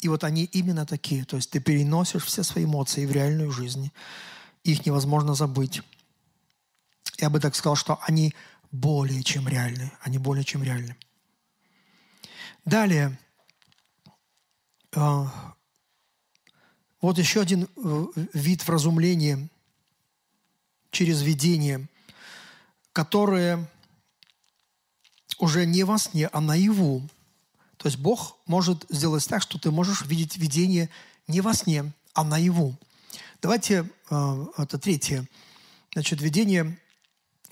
B: И вот они именно такие. То есть ты переносишь все свои эмоции в реальную жизнь. Их невозможно забыть. Я бы так сказал, что они более чем реальны. Они более чем реальны. Далее. Э, вот еще один э, вид вразумления через видение, которое уже не во сне, а наяву. То есть Бог может сделать так, что ты можешь видеть видение не во сне, а наяву. Давайте, э, это третье. Значит, видение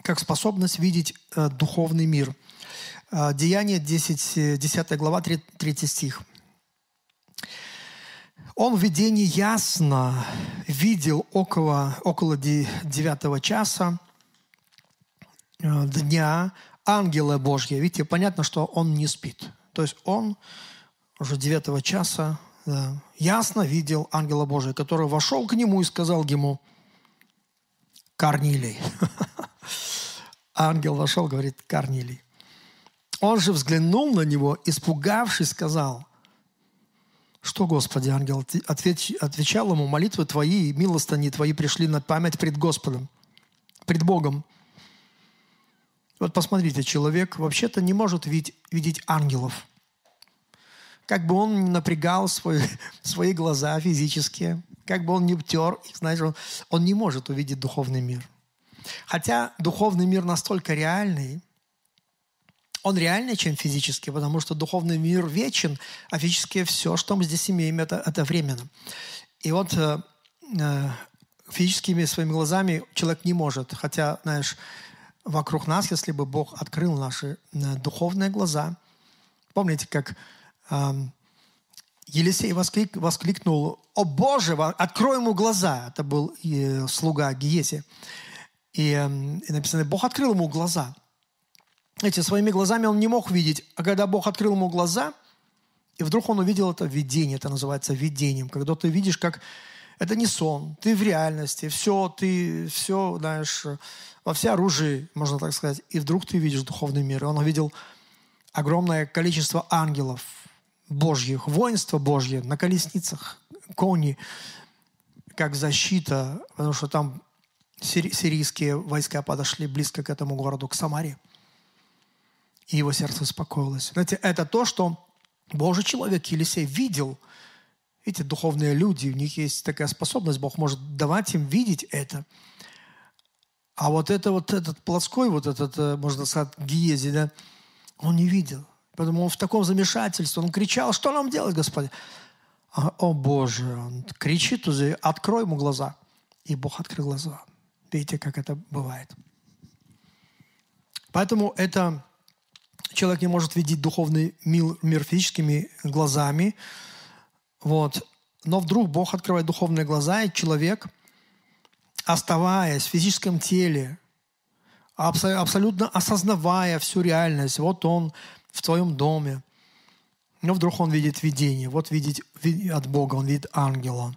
B: как способность видеть э, духовный мир. А, Деяние 10, 10 глава, 3, 3 стих. Он в видении ясно видел около, около 9 часа э, дня ангела Божьего. Видите, понятно, что он не спит. То есть он уже 9 часа да, ясно видел ангела Божия, который вошел к нему и сказал ему, Корнилий. Ангел вошел, говорит, Корнилий. Он же взглянул на него, испугавшись, сказал, что, Господи, ангел, ответь, отвечал ему, молитвы твои милостыни твои пришли на память пред Господом, пред Богом. Вот посмотрите, человек вообще-то не может видеть, видеть ангелов. Как бы он ни напрягал свой, свои глаза физические, как бы он ни тер их, знаешь, он, он не может увидеть духовный мир. Хотя духовный мир настолько реальный, он реальнее, чем физический, потому что духовный мир вечен, а физическое все, что мы здесь имеем, это, это временно. И вот э, э, физическими своими глазами человек не может. Хотя, знаешь, вокруг нас, если бы Бог открыл наши э, духовные глаза, помните, как э, Елисей восклик, воскликнул, «О Боже, открой ему глаза!» Это был э, слуга Гиеси. И, э, и написано, Бог открыл ему глаза – эти своими глазами он не мог видеть. А когда Бог открыл ему глаза, и вдруг он увидел это видение, это называется видением, когда ты видишь, как это не сон, ты в реальности, все, ты все, знаешь, во все оружие, можно так сказать, и вдруг ты видишь духовный мир. И он увидел огромное количество ангелов Божьих, воинство Божье на колесницах, кони, как защита, потому что там сирийские войска подошли близко к этому городу, к Самаре и его сердце успокоилось. Знаете, это то, что Божий человек Елисей видел. Эти духовные люди, у них есть такая способность, Бог может давать им видеть это. А вот это вот этот плоской, вот этот, э, можно сказать, Гиези, да, он не видел. Поэтому он в таком замешательстве, он кричал, что нам делать, Господи? А, о Боже, он кричит открой ему глаза. И Бог открыл глаза. Видите, как это бывает. Поэтому это человек не может видеть духовный мир, физическими глазами. Вот. Но вдруг Бог открывает духовные глаза, и человек, оставаясь в физическом теле, абсолютно осознавая всю реальность, вот он в твоем доме, но вдруг он видит видение, вот видит от Бога, он видит ангела.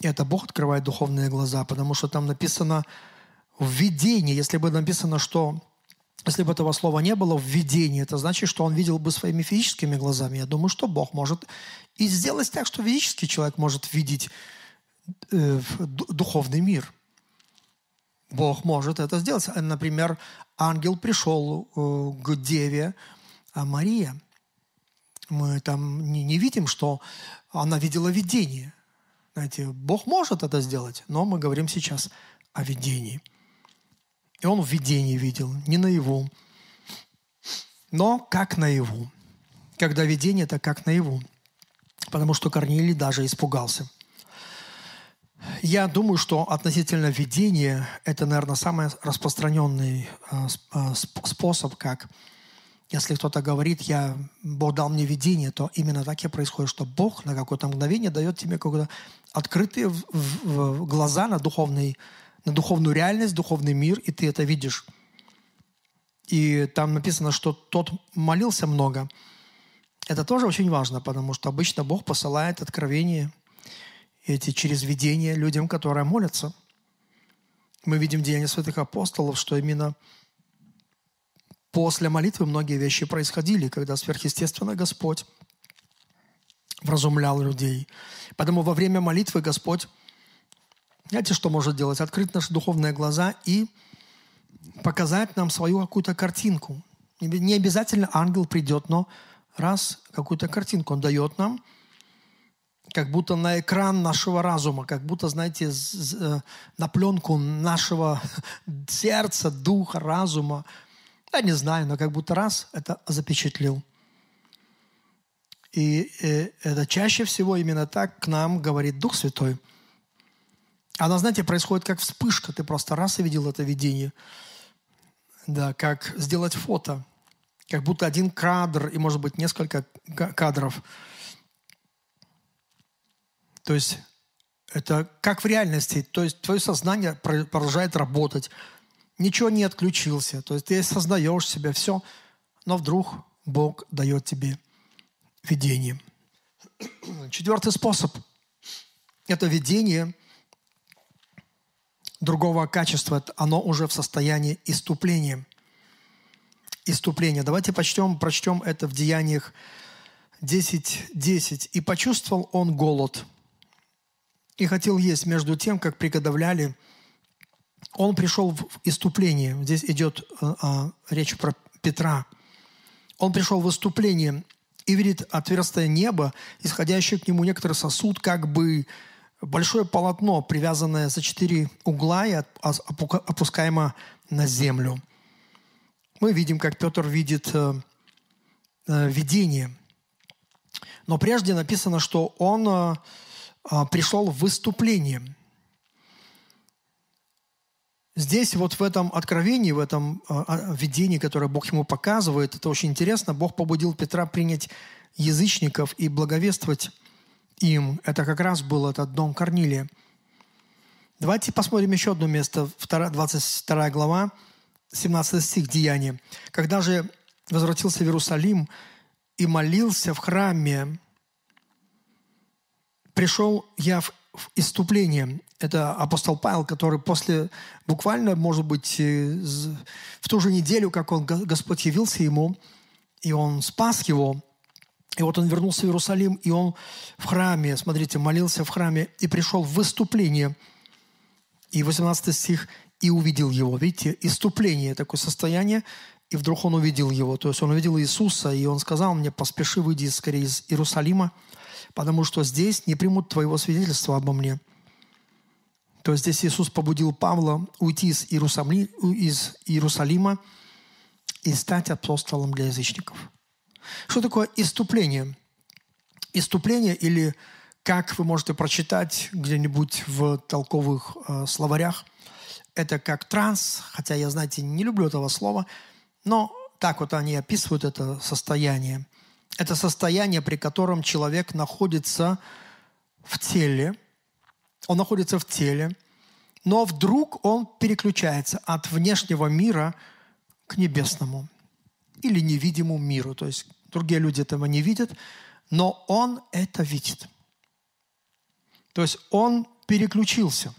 B: И это Бог открывает духовные глаза, потому что там написано в видении, если бы написано, что если бы этого слова не было в видении, это значит, что он видел бы своими физическими глазами. Я думаю, что Бог может и сделать так, что физический человек может видеть э, духовный мир. Бог может это сделать. Например, ангел пришел э, к деве а Мария. Мы там не, не видим, что она видела видение. Знаете, Бог может это сделать, но мы говорим сейчас о видении – и он в видении видел, не наяву. Но как наяву. Когда видение, это как наяву. Потому что Корнилий даже испугался. Я думаю, что относительно видения это, наверное, самый распространенный а, а, способ, как если кто-то говорит, я, Бог дал мне видение, то именно так и происходит, что Бог на какое-то мгновение дает тебе какое-то открытые глаза на духовный на духовную реальность, духовный мир, и ты это видишь. И там написано, что тот молился много. Это тоже очень важно, потому что обычно Бог посылает откровения эти через видение людям, которые молятся. Мы видим Деяния святых апостолов, что именно после молитвы многие вещи происходили, когда сверхъестественно Господь вразумлял людей. Поэтому во время молитвы Господь знаете, что может делать? Открыть наши духовные глаза и показать нам свою какую-то картинку. Не обязательно ангел придет, но раз какую-то картинку он дает нам, как будто на экран нашего разума, как будто, знаете, э, на пленку нашего сердца, духа, разума. Я не знаю, но как будто раз это запечатлел. И э, это чаще всего именно так к нам говорит Дух Святой – она, знаете, происходит как вспышка. Ты просто раз и видел это видение. Да, как сделать фото. как будто один кадр и, может быть, несколько кадров. То есть это как в реальности. То есть твое сознание продолжает работать. Ничего не отключился. То есть ты сознаешь себя, все. Но вдруг Бог дает тебе видение. Четвертый способ – это видение другого качества. Оно уже в состоянии иступления. Иступление. Давайте прочтем, прочтем это в Деяниях 10.10. 10. «И почувствовал он голод, и хотел есть между тем, как приготовляли. Он пришел в иступление. Здесь идет э, э, речь про Петра. Он пришел в выступление и видит отверстие неба, исходящее к нему некоторый сосуд, как бы большое полотно, привязанное за четыре угла и опускаемо на землю. Мы видим, как Петр видит э, э, видение. Но прежде написано, что он э, пришел в выступление. Здесь вот в этом откровении, в этом видении, которое Бог ему показывает, это очень интересно, Бог побудил Петра принять язычников и благовествовать им. Это как раз был этот дом Корнилия. Давайте посмотрим еще одно место, 22 глава, 17 стих Деяния. «Когда же возвратился в Иерусалим и молился в храме, пришел я в иступление. Это апостол Павел, который после, буквально, может быть, э, в ту же неделю, как он, Господь явился ему, и он спас его, и вот он вернулся в Иерусалим, и он в храме, смотрите, молился в храме, и пришел в выступление. И 18 стих, и увидел его. Видите, иступление, такое состояние, и вдруг он увидел его. То есть он увидел Иисуса, и он сказал мне, поспеши, выйди скорее из Иерусалима, потому что здесь не примут твоего свидетельства обо мне. То есть здесь Иисус побудил Павла уйти из, Иерусалима, из Иерусалима и стать апостолом для язычников. Что такое иступление? Иступление или как вы можете прочитать где-нибудь в толковых э, словарях, это как транс, хотя я, знаете, не люблю этого слова, но так вот они описывают это состояние. Это состояние, при котором человек находится в теле, он находится в теле, но вдруг он переключается от внешнего мира к небесному или невидимому миру. То есть другие люди этого не видят, но он это видит. То есть он переключился.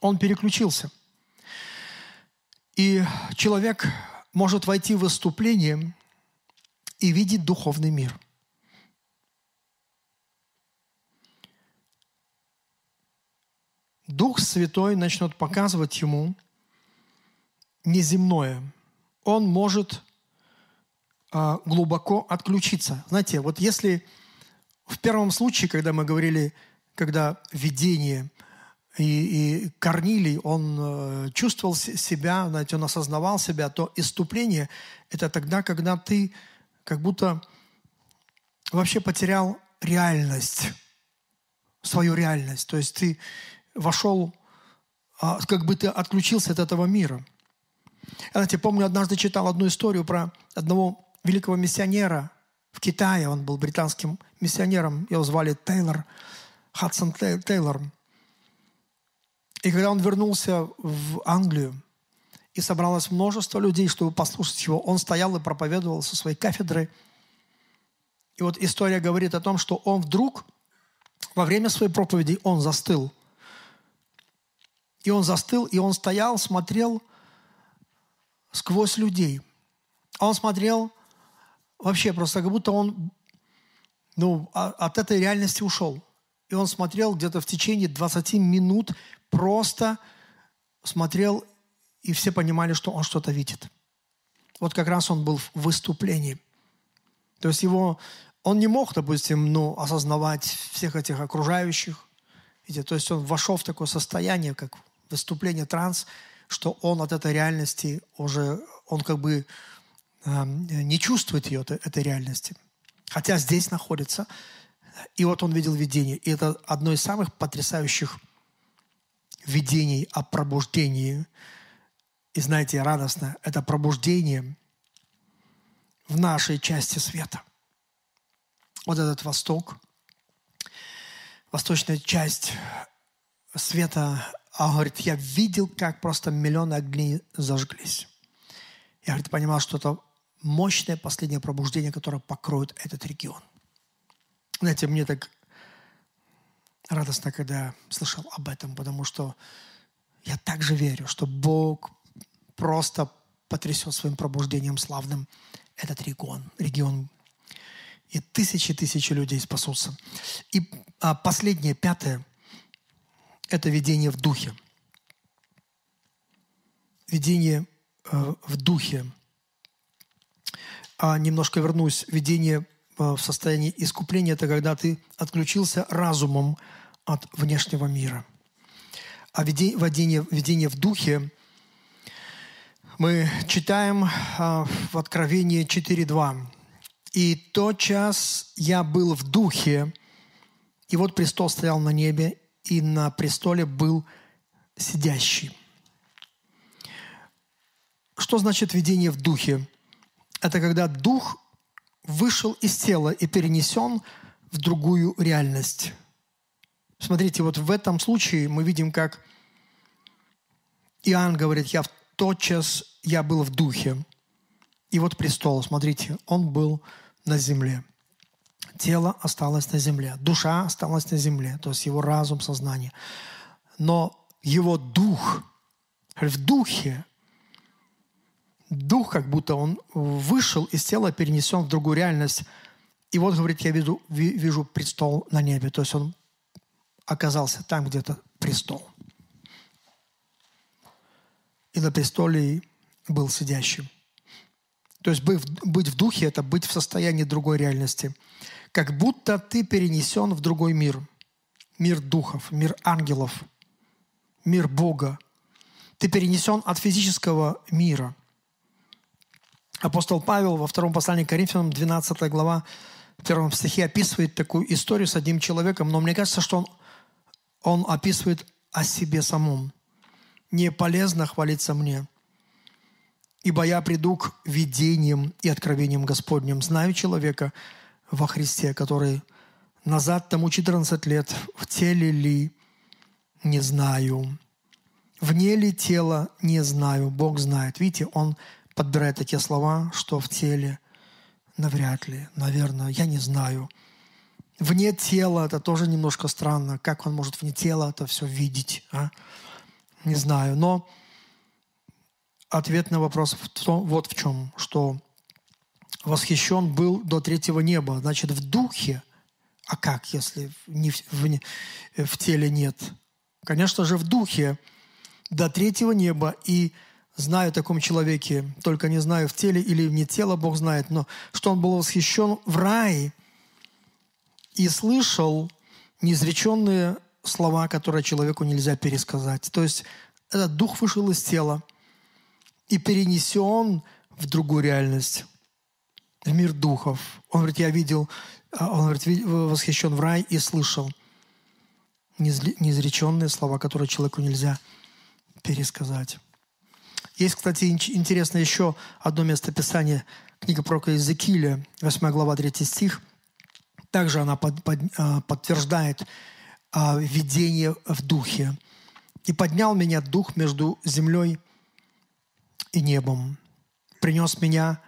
B: Он переключился. И человек может войти в выступление – и видит духовный мир. Дух Святой начнет показывать ему неземное. Он может а, глубоко отключиться. Знаете, вот если в первом случае, когда мы говорили, когда видение и, и Корнилий, он э, чувствовал себя, знаете, он осознавал себя, то иступление – это тогда, когда ты как будто вообще потерял реальность, свою реальность. То есть ты вошел, а, как бы ты отключился от этого мира. Я, знаете, помню, однажды читал одну историю про одного великого миссионера в Китае. Он был британским миссионером. Его звали Тейлор, Хадсон Тейлор. И когда он вернулся в Англию, и собралось множество людей, чтобы послушать его. Он стоял и проповедовал со своей кафедры. И вот история говорит о том, что он вдруг во время своей проповеди он застыл. И он застыл, и он стоял, смотрел сквозь людей. Он смотрел вообще просто как будто он ну, а, от этой реальности ушел. И он смотрел где-то в течение 20 минут, просто смотрел и все понимали, что он что-то видит. Вот как раз он был в выступлении. То есть его, он не мог, допустим, ну, осознавать всех этих окружающих. То есть он вошел в такое состояние, как выступление транс, что он от этой реальности уже, он как бы э, не чувствует ее, этой реальности. Хотя здесь находится. И вот он видел видение. И это одно из самых потрясающих видений о пробуждении, и знаете, радостно, это пробуждение, в нашей части света. Вот этот восток, восточная часть света, а говорит, я видел, как просто миллионы огней зажглись. Я, говорит, понимал, что это мощное последнее пробуждение, которое покроет этот регион. Знаете, мне так радостно, когда слышал об этом, потому что я также верю, что Бог просто потрясет своим пробуждением славным этот регион, регион и тысячи тысячи людей спасутся. И а, последнее, пятое, это видение в духе. Видение э, в духе. А немножко вернусь. Видение э, в состоянии искупления – это когда ты отключился разумом от внешнего мира. А видение, видение в духе мы читаем э, в Откровении 4.2. И тот час я был в духе, и вот престол стоял на небе, и на престоле был сидящий. Что значит видение в духе? Это когда дух вышел из тела и перенесен в другую реальность. Смотрите, вот в этом случае мы видим, как Иоанн говорит, я в тот час я был в духе. И вот престол, смотрите, он был на земле. Тело осталось на земле, душа осталась на земле, то есть его разум, сознание. Но его дух, в духе, дух как будто он вышел из тела, перенесен в другую реальность. И вот, говорит, я вижу, вижу престол на небе. То есть он оказался там где-то престол. И на престоле был сидящим. То есть быть в духе – это быть в состоянии другой реальности. Как будто ты перенесен в другой мир. Мир духов, мир ангелов, мир Бога. Ты перенесен от физического мира. Апостол Павел во втором послании к Коринфянам, 12 глава, в первом стихе описывает такую историю с одним человеком, но мне кажется, что он, он описывает о себе самом. Не полезно хвалиться мне – Ибо я приду к видениям и откровениям Господним. Знаю человека во Христе, который назад тому 14 лет в теле ли не знаю. Вне ли тела не знаю, Бог знает. Видите, он подбирает такие слова, что в теле навряд ли, наверное, я не знаю. Вне тела это тоже немножко странно. Как он может вне тела это все видеть? А? Не знаю. Но ответ на вопрос в том, вот в чем, что восхищен был до третьего неба, значит, в духе. А как, если не в, в, в теле нет? Конечно же, в духе до третьего неба. И знаю о таком человеке, только не знаю, в теле или не тело, Бог знает, но что он был восхищен в рае и слышал неизреченные слова, которые человеку нельзя пересказать. То есть этот дух вышел из тела – и перенесен в другую реальность, мир духов. Он говорит, я видел, а, он говорит, восхищен в рай и слышал неизреченные слова, которые человеку нельзя пересказать. Есть, кстати, интересно еще одно местописание, книга пророка Иезекииля, 8 глава, 3 стих. Также она под, под, а, подтверждает а, видение в духе. «И поднял меня дух между землей и небом. Принес меня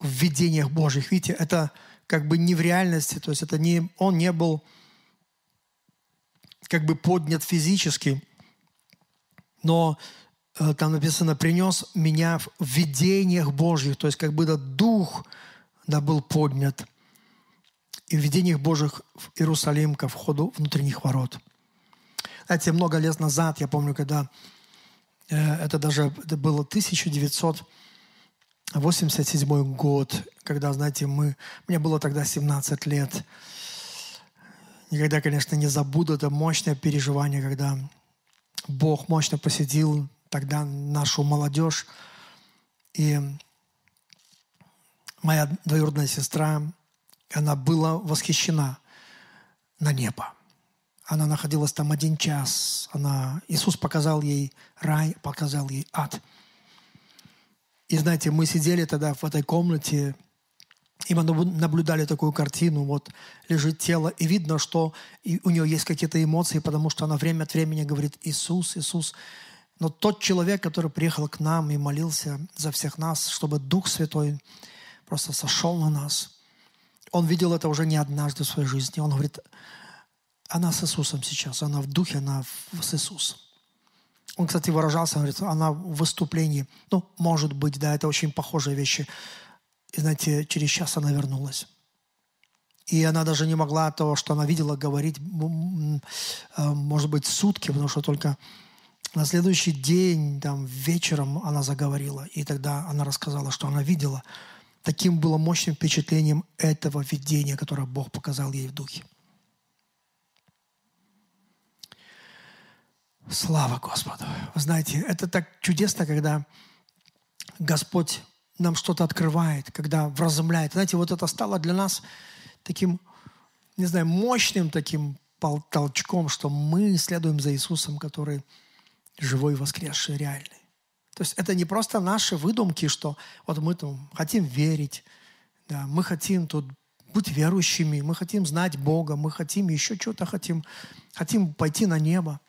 B: в видениях Божьих. Видите, это как бы не в реальности, то есть это не, он не был как бы поднят физически, но э, там написано, принес меня в видениях Божьих, то есть как бы этот дух да, был поднят и в видениях Божьих в Иерусалим ко входу внутренних ворот. Знаете, много лет назад, я помню, когда Э, это даже это было 1987 год, когда, знаете, мы, мне было тогда 17 лет. Никогда, конечно, не забуду это мощное переживание, когда Бог мощно посетил тогда нашу молодежь. И моя двоюродная сестра, она была восхищена на небо. Она находилась там один час. Она, Иисус показал ей рай, показал ей ад. И знаете, мы сидели тогда в этой комнате, и мы наблюдали такую картину, вот лежит тело, и видно, что у нее есть какие-то эмоции, потому что она время от времени говорит «Иисус, Иисус». Но тот человек, который приехал к нам и молился за всех нас, чтобы Дух Святой просто сошел на нас, он видел это уже не однажды в своей жизни. Он говорит, она с Иисусом сейчас, она в духе, она с Иисусом. Он, кстати, выражался, он говорит, она в выступлении. Ну, может быть, да, это очень похожие вещи. И, знаете, через час она вернулась. И она даже не могла того, что она видела, говорить, э, может быть, сутки, потому что только на следующий день, там, вечером она заговорила. И тогда она рассказала, что она видела. Таким было мощным впечатлением этого видения, которое Бог показал ей в духе. Слава Господу. Вы знаете, это так чудесно, когда Господь нам что-то открывает, когда вразумляет. Знаете, вот это стало для нас таким, не знаю, мощным таким толчком, что мы следуем за Иисусом, который живой, воскресший, реальный. То есть это не просто наши выдумки, что вот мы там хотим верить, да, мы хотим тут быть верующими, мы хотим знать Бога, мы хотим еще что-то хотим, хотим пойти на небо.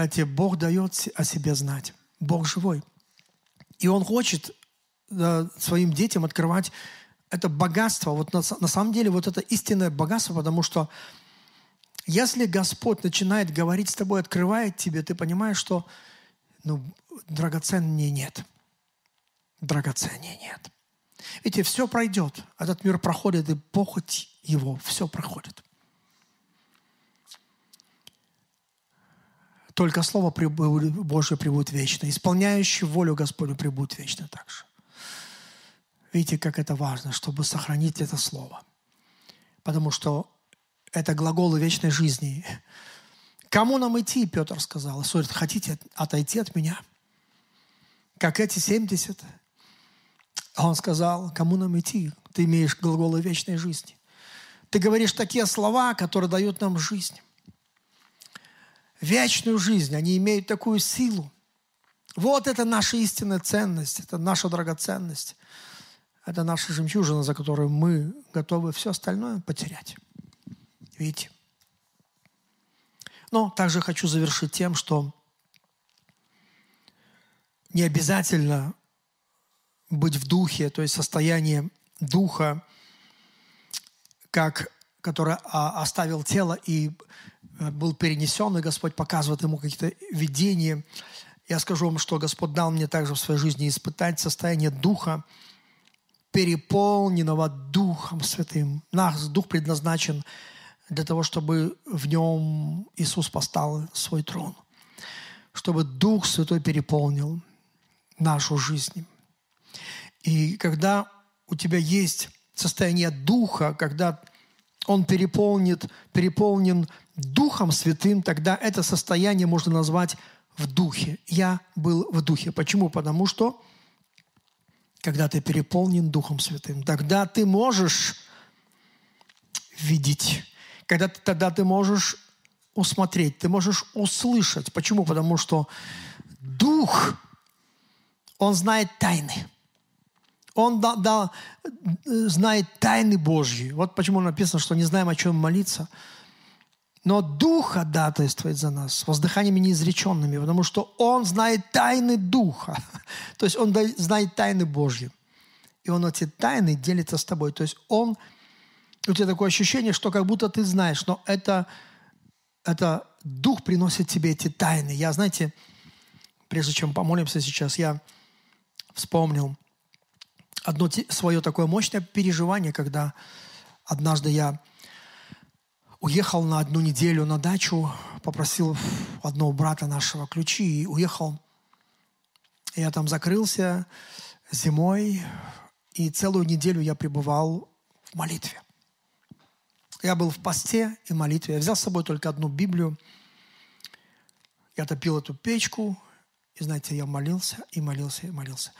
B: Знаете, Бог дает о себе знать. Бог живой. И Он хочет да, своим детям открывать это богатство. Вот на, на самом деле вот это истинное богатство, потому что если Господь начинает говорить с тобой, открывает тебе, ты понимаешь, что ну, драгоценнее нет. Драгоценнее нет. Видите, все пройдет. Этот мир проходит, и похоть его, все проходит. Только Слово Божье прибудет вечно. Исполняющий волю Господню прибудет вечно также. Видите, как это важно, чтобы сохранить это Слово. Потому что это глаголы вечной жизни. Кому нам идти, Петр сказал. Говорит, хотите отойти от меня? Как эти 70? А он сказал, кому нам идти? Ты имеешь глаголы вечной жизни. Ты говоришь такие слова, которые дают нам жизнь вечную жизнь, они имеют такую силу. Вот это наша истинная ценность, это наша драгоценность. Это наша жемчужина, за которую мы готовы все остальное потерять. Видите? Но также хочу завершить тем, что не обязательно быть в духе, то есть состояние духа, как, которое а, оставил тело и был перенесен, и Господь показывает ему какие-то видения. Я скажу вам, что Господь дал мне также в своей жизни испытать состояние духа, переполненного Духом Святым. Наш Дух предназначен для того, чтобы в нем Иисус поставил свой трон. Чтобы Дух Святой переполнил нашу жизнь. И когда у тебя есть состояние Духа, когда он переполнит, переполнен Духом Святым, тогда это состояние можно назвать в духе. Я был в духе. Почему? Потому что когда ты переполнен Духом Святым, тогда ты можешь видеть, когда тогда ты можешь усмотреть, ты можешь услышать. Почему? Потому что Дух, Он знает тайны. Он да, да, знает тайны Божьи. Вот почему написано, что не знаем, о чем молиться – но Дух ходатайствует за нас воздыханиями неизреченными, потому что Он знает тайны Духа. То есть Он знает тайны Божьи. И Он эти тайны делится с тобой. То есть Он... У тебя такое ощущение, что как будто ты знаешь, но это, это Дух приносит тебе эти тайны. Я, знаете, прежде чем помолимся сейчас, я вспомнил одно свое такое мощное переживание, когда однажды я уехал на одну неделю на дачу, попросил одного брата нашего ключи и уехал. Я там закрылся зимой, и целую неделю я пребывал в молитве. Я был в посте и молитве. Я взял с собой только одну Библию. Я топил эту печку, и, знаете, я молился, и молился, и молился.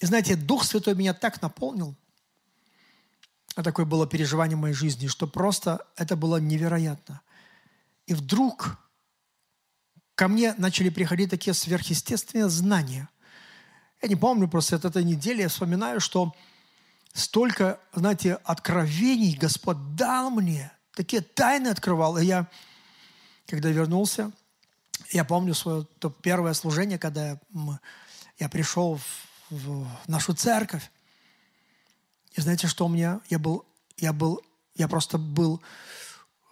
B: И, знаете, Дух Святой меня так наполнил – а такое было переживание моей жизни, что просто это было невероятно. И вдруг ко мне начали приходить такие сверхъестественные знания. я не помню, просто от этой недели я вспоминаю, что столько, знаете, откровений Господь дал мне, такие тайны открывал. И я, когда вернулся, я помню свое то первое служение, когда я, я пришел в, в нашу церковь. И знаете, что у меня? Я был, я был, я просто был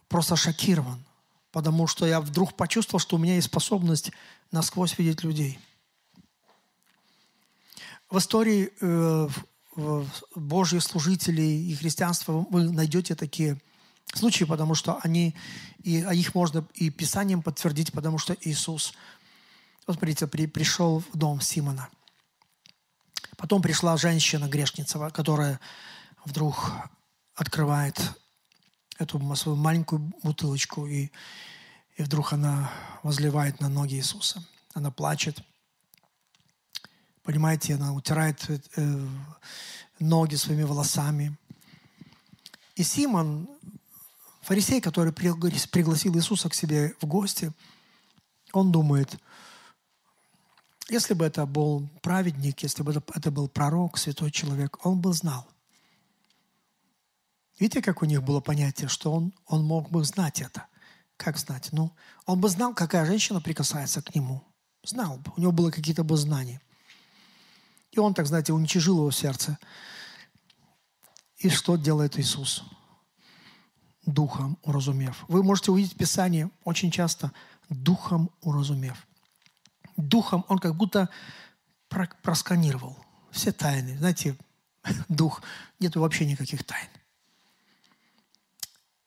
B: просто шокирован, потому что я вдруг почувствовал, что у меня есть способность насквозь видеть людей. В истории э, Божьих служителей и христианства вы найдете такие случаи, потому что они, и а их можно и Писанием подтвердить, потому что Иисус, вот смотрите, при, пришел в дом Симона. Потом пришла женщина, грешница, которая вдруг открывает эту свою маленькую бутылочку, и, и вдруг она возливает на ноги Иисуса. Она плачет. Понимаете, она утирает э, ноги своими волосами. И Симон, фарисей, который пригласил Иисуса к себе в гости, он думает, если бы это был праведник, если бы это был пророк, святой человек, он бы знал. Видите, как у них было понятие, что он, он мог бы знать это. Как знать? Ну, он бы знал, какая женщина прикасается к нему. Знал бы. У него было какие-то бы знания. И он, так знаете, уничижил его сердце. И что делает Иисус? Духом уразумев. Вы можете увидеть в Писании очень часто духом уразумев. Духом он как будто просканировал все тайны. Знаете, дух, нету вообще никаких тайн.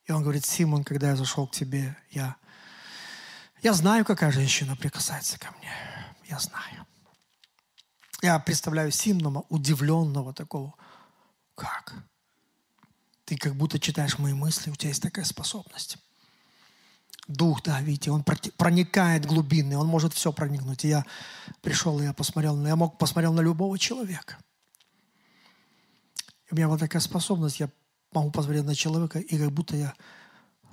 B: И он говорит, Симон, когда я зашел к тебе, я, я знаю, какая женщина прикасается ко мне. Я знаю. Я представляю Симона, удивленного такого. Как? Ты как будто читаешь мои мысли, у тебя есть такая способность. Дух, да, видите, он проникает глубины, он может все проникнуть. И я пришел, и я посмотрел, я мог посмотрел на любого человека. И у меня была такая способность, я могу посмотреть на человека, и как будто я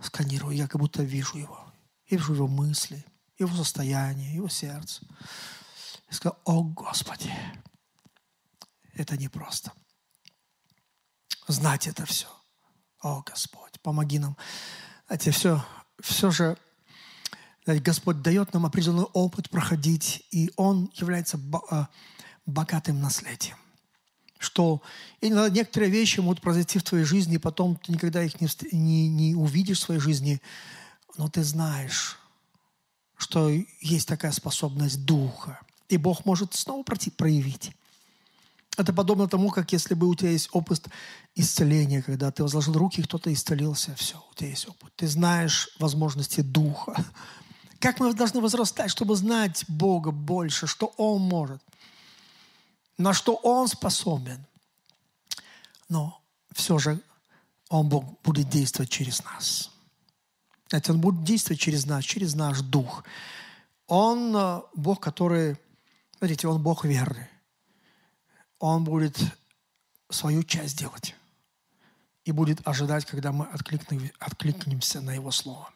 B: сканирую, я как будто вижу его. Я вижу его мысли, его состояние, его сердце. Я сказал, о Господи, это непросто. Знать это все. О Господь, помоги нам. Знаете, все, все же Господь дает нам определенный опыт проходить, и Он является а, богатым наследием что иногда некоторые вещи могут произойти в твоей жизни, и потом ты никогда их не, не, не увидишь в своей жизни, но ты знаешь, что есть такая способность Духа, и Бог может снова проявить. Это подобно тому, как если бы у тебя есть опыт исцеления, когда ты возложил руки, кто-то исцелился, все, у тебя есть опыт. Ты знаешь возможности Духа. Как мы должны возрастать, чтобы знать Бога больше, что Он может – на что Он способен. Но все же Он Бог будет действовать через нас. Это Он будет действовать через нас, через наш дух. Он э, Бог, который, смотрите, Он Бог верный. Он будет свою часть делать. И будет ожидать, когда мы откликнемся на Его Слово,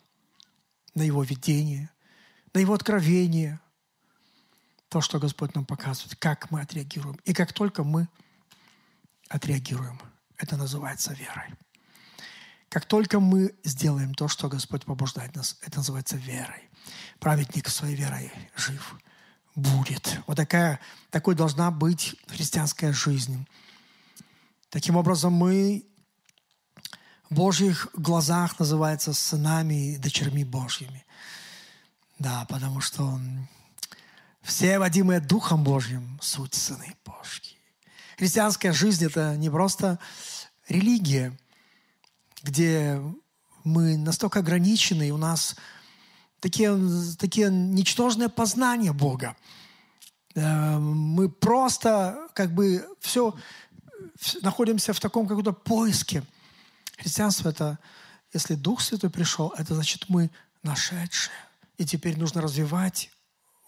B: на Его видение, на Его откровение – то, что Господь нам показывает, как мы отреагируем. И как только мы отреагируем, это называется верой. Как только мы сделаем то, что Господь побуждает нас, это называется верой. Праведник своей верой жив будет. Вот такая, такой должна быть христианская жизнь. Таким образом, мы в Божьих глазах называются сынами и дочерьми Божьими. Да, потому что все, водимые Духом Божьим, суть сыны Божьи. Христианская жизнь – это не просто религия, где мы настолько ограничены, и у нас такие, такие ничтожные познания Бога. Э, мы просто как бы все находимся в таком каком-то поиске. Христианство – это, если Дух Святой пришел, это значит мы нашедшие. И теперь нужно развивать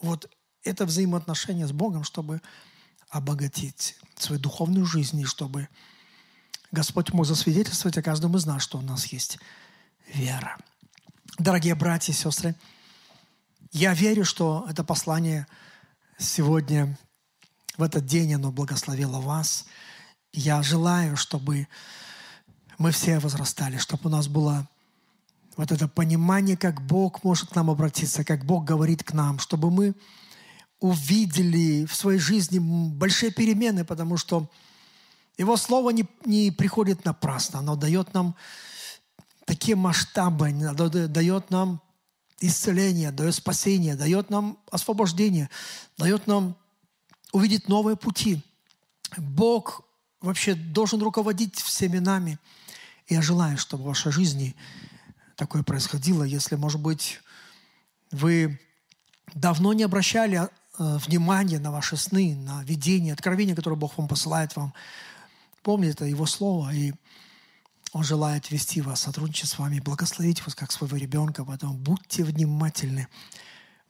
B: вот это взаимоотношения с Богом, чтобы обогатить свою духовную жизнь, и чтобы Господь мог засвидетельствовать о каждом из нас, что у нас есть вера. Дорогие братья и сестры, я верю, что это послание сегодня в этот день оно благословило вас. Я желаю, чтобы мы все возрастали, чтобы у нас было вот это понимание, как Бог может к нам обратиться, как Бог говорит к нам, чтобы мы увидели в своей жизни большие перемены, потому что Его Слово не, не приходит напрасно. Оно дает нам такие масштабы, дает нам исцеление, дает спасение, дает нам освобождение, дает нам увидеть новые пути. Бог вообще должен руководить всеми нами. И я желаю, чтобы в вашей жизни такое происходило. Если, может быть, вы давно не обращали э, внимания на ваши сны, на видение, откровение, которое Бог вам посылает вам, помните это Его Слово, и Он желает вести вас, сотрудничать с вами, благословить вас, как своего ребенка. Поэтому будьте внимательны,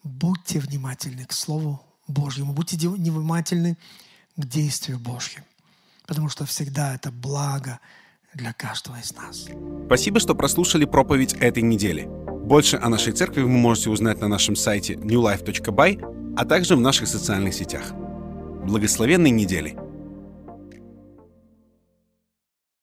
B: будьте внимательны к Слову Божьему, будьте внимательны к действию Божьему, потому что всегда это благо для каждого из нас.
A: Спасибо, что прослушали проповедь этой недели. Больше о нашей церкви вы можете узнать на нашем сайте newlife.by, а также в наших социальных сетях. Благословенной недели!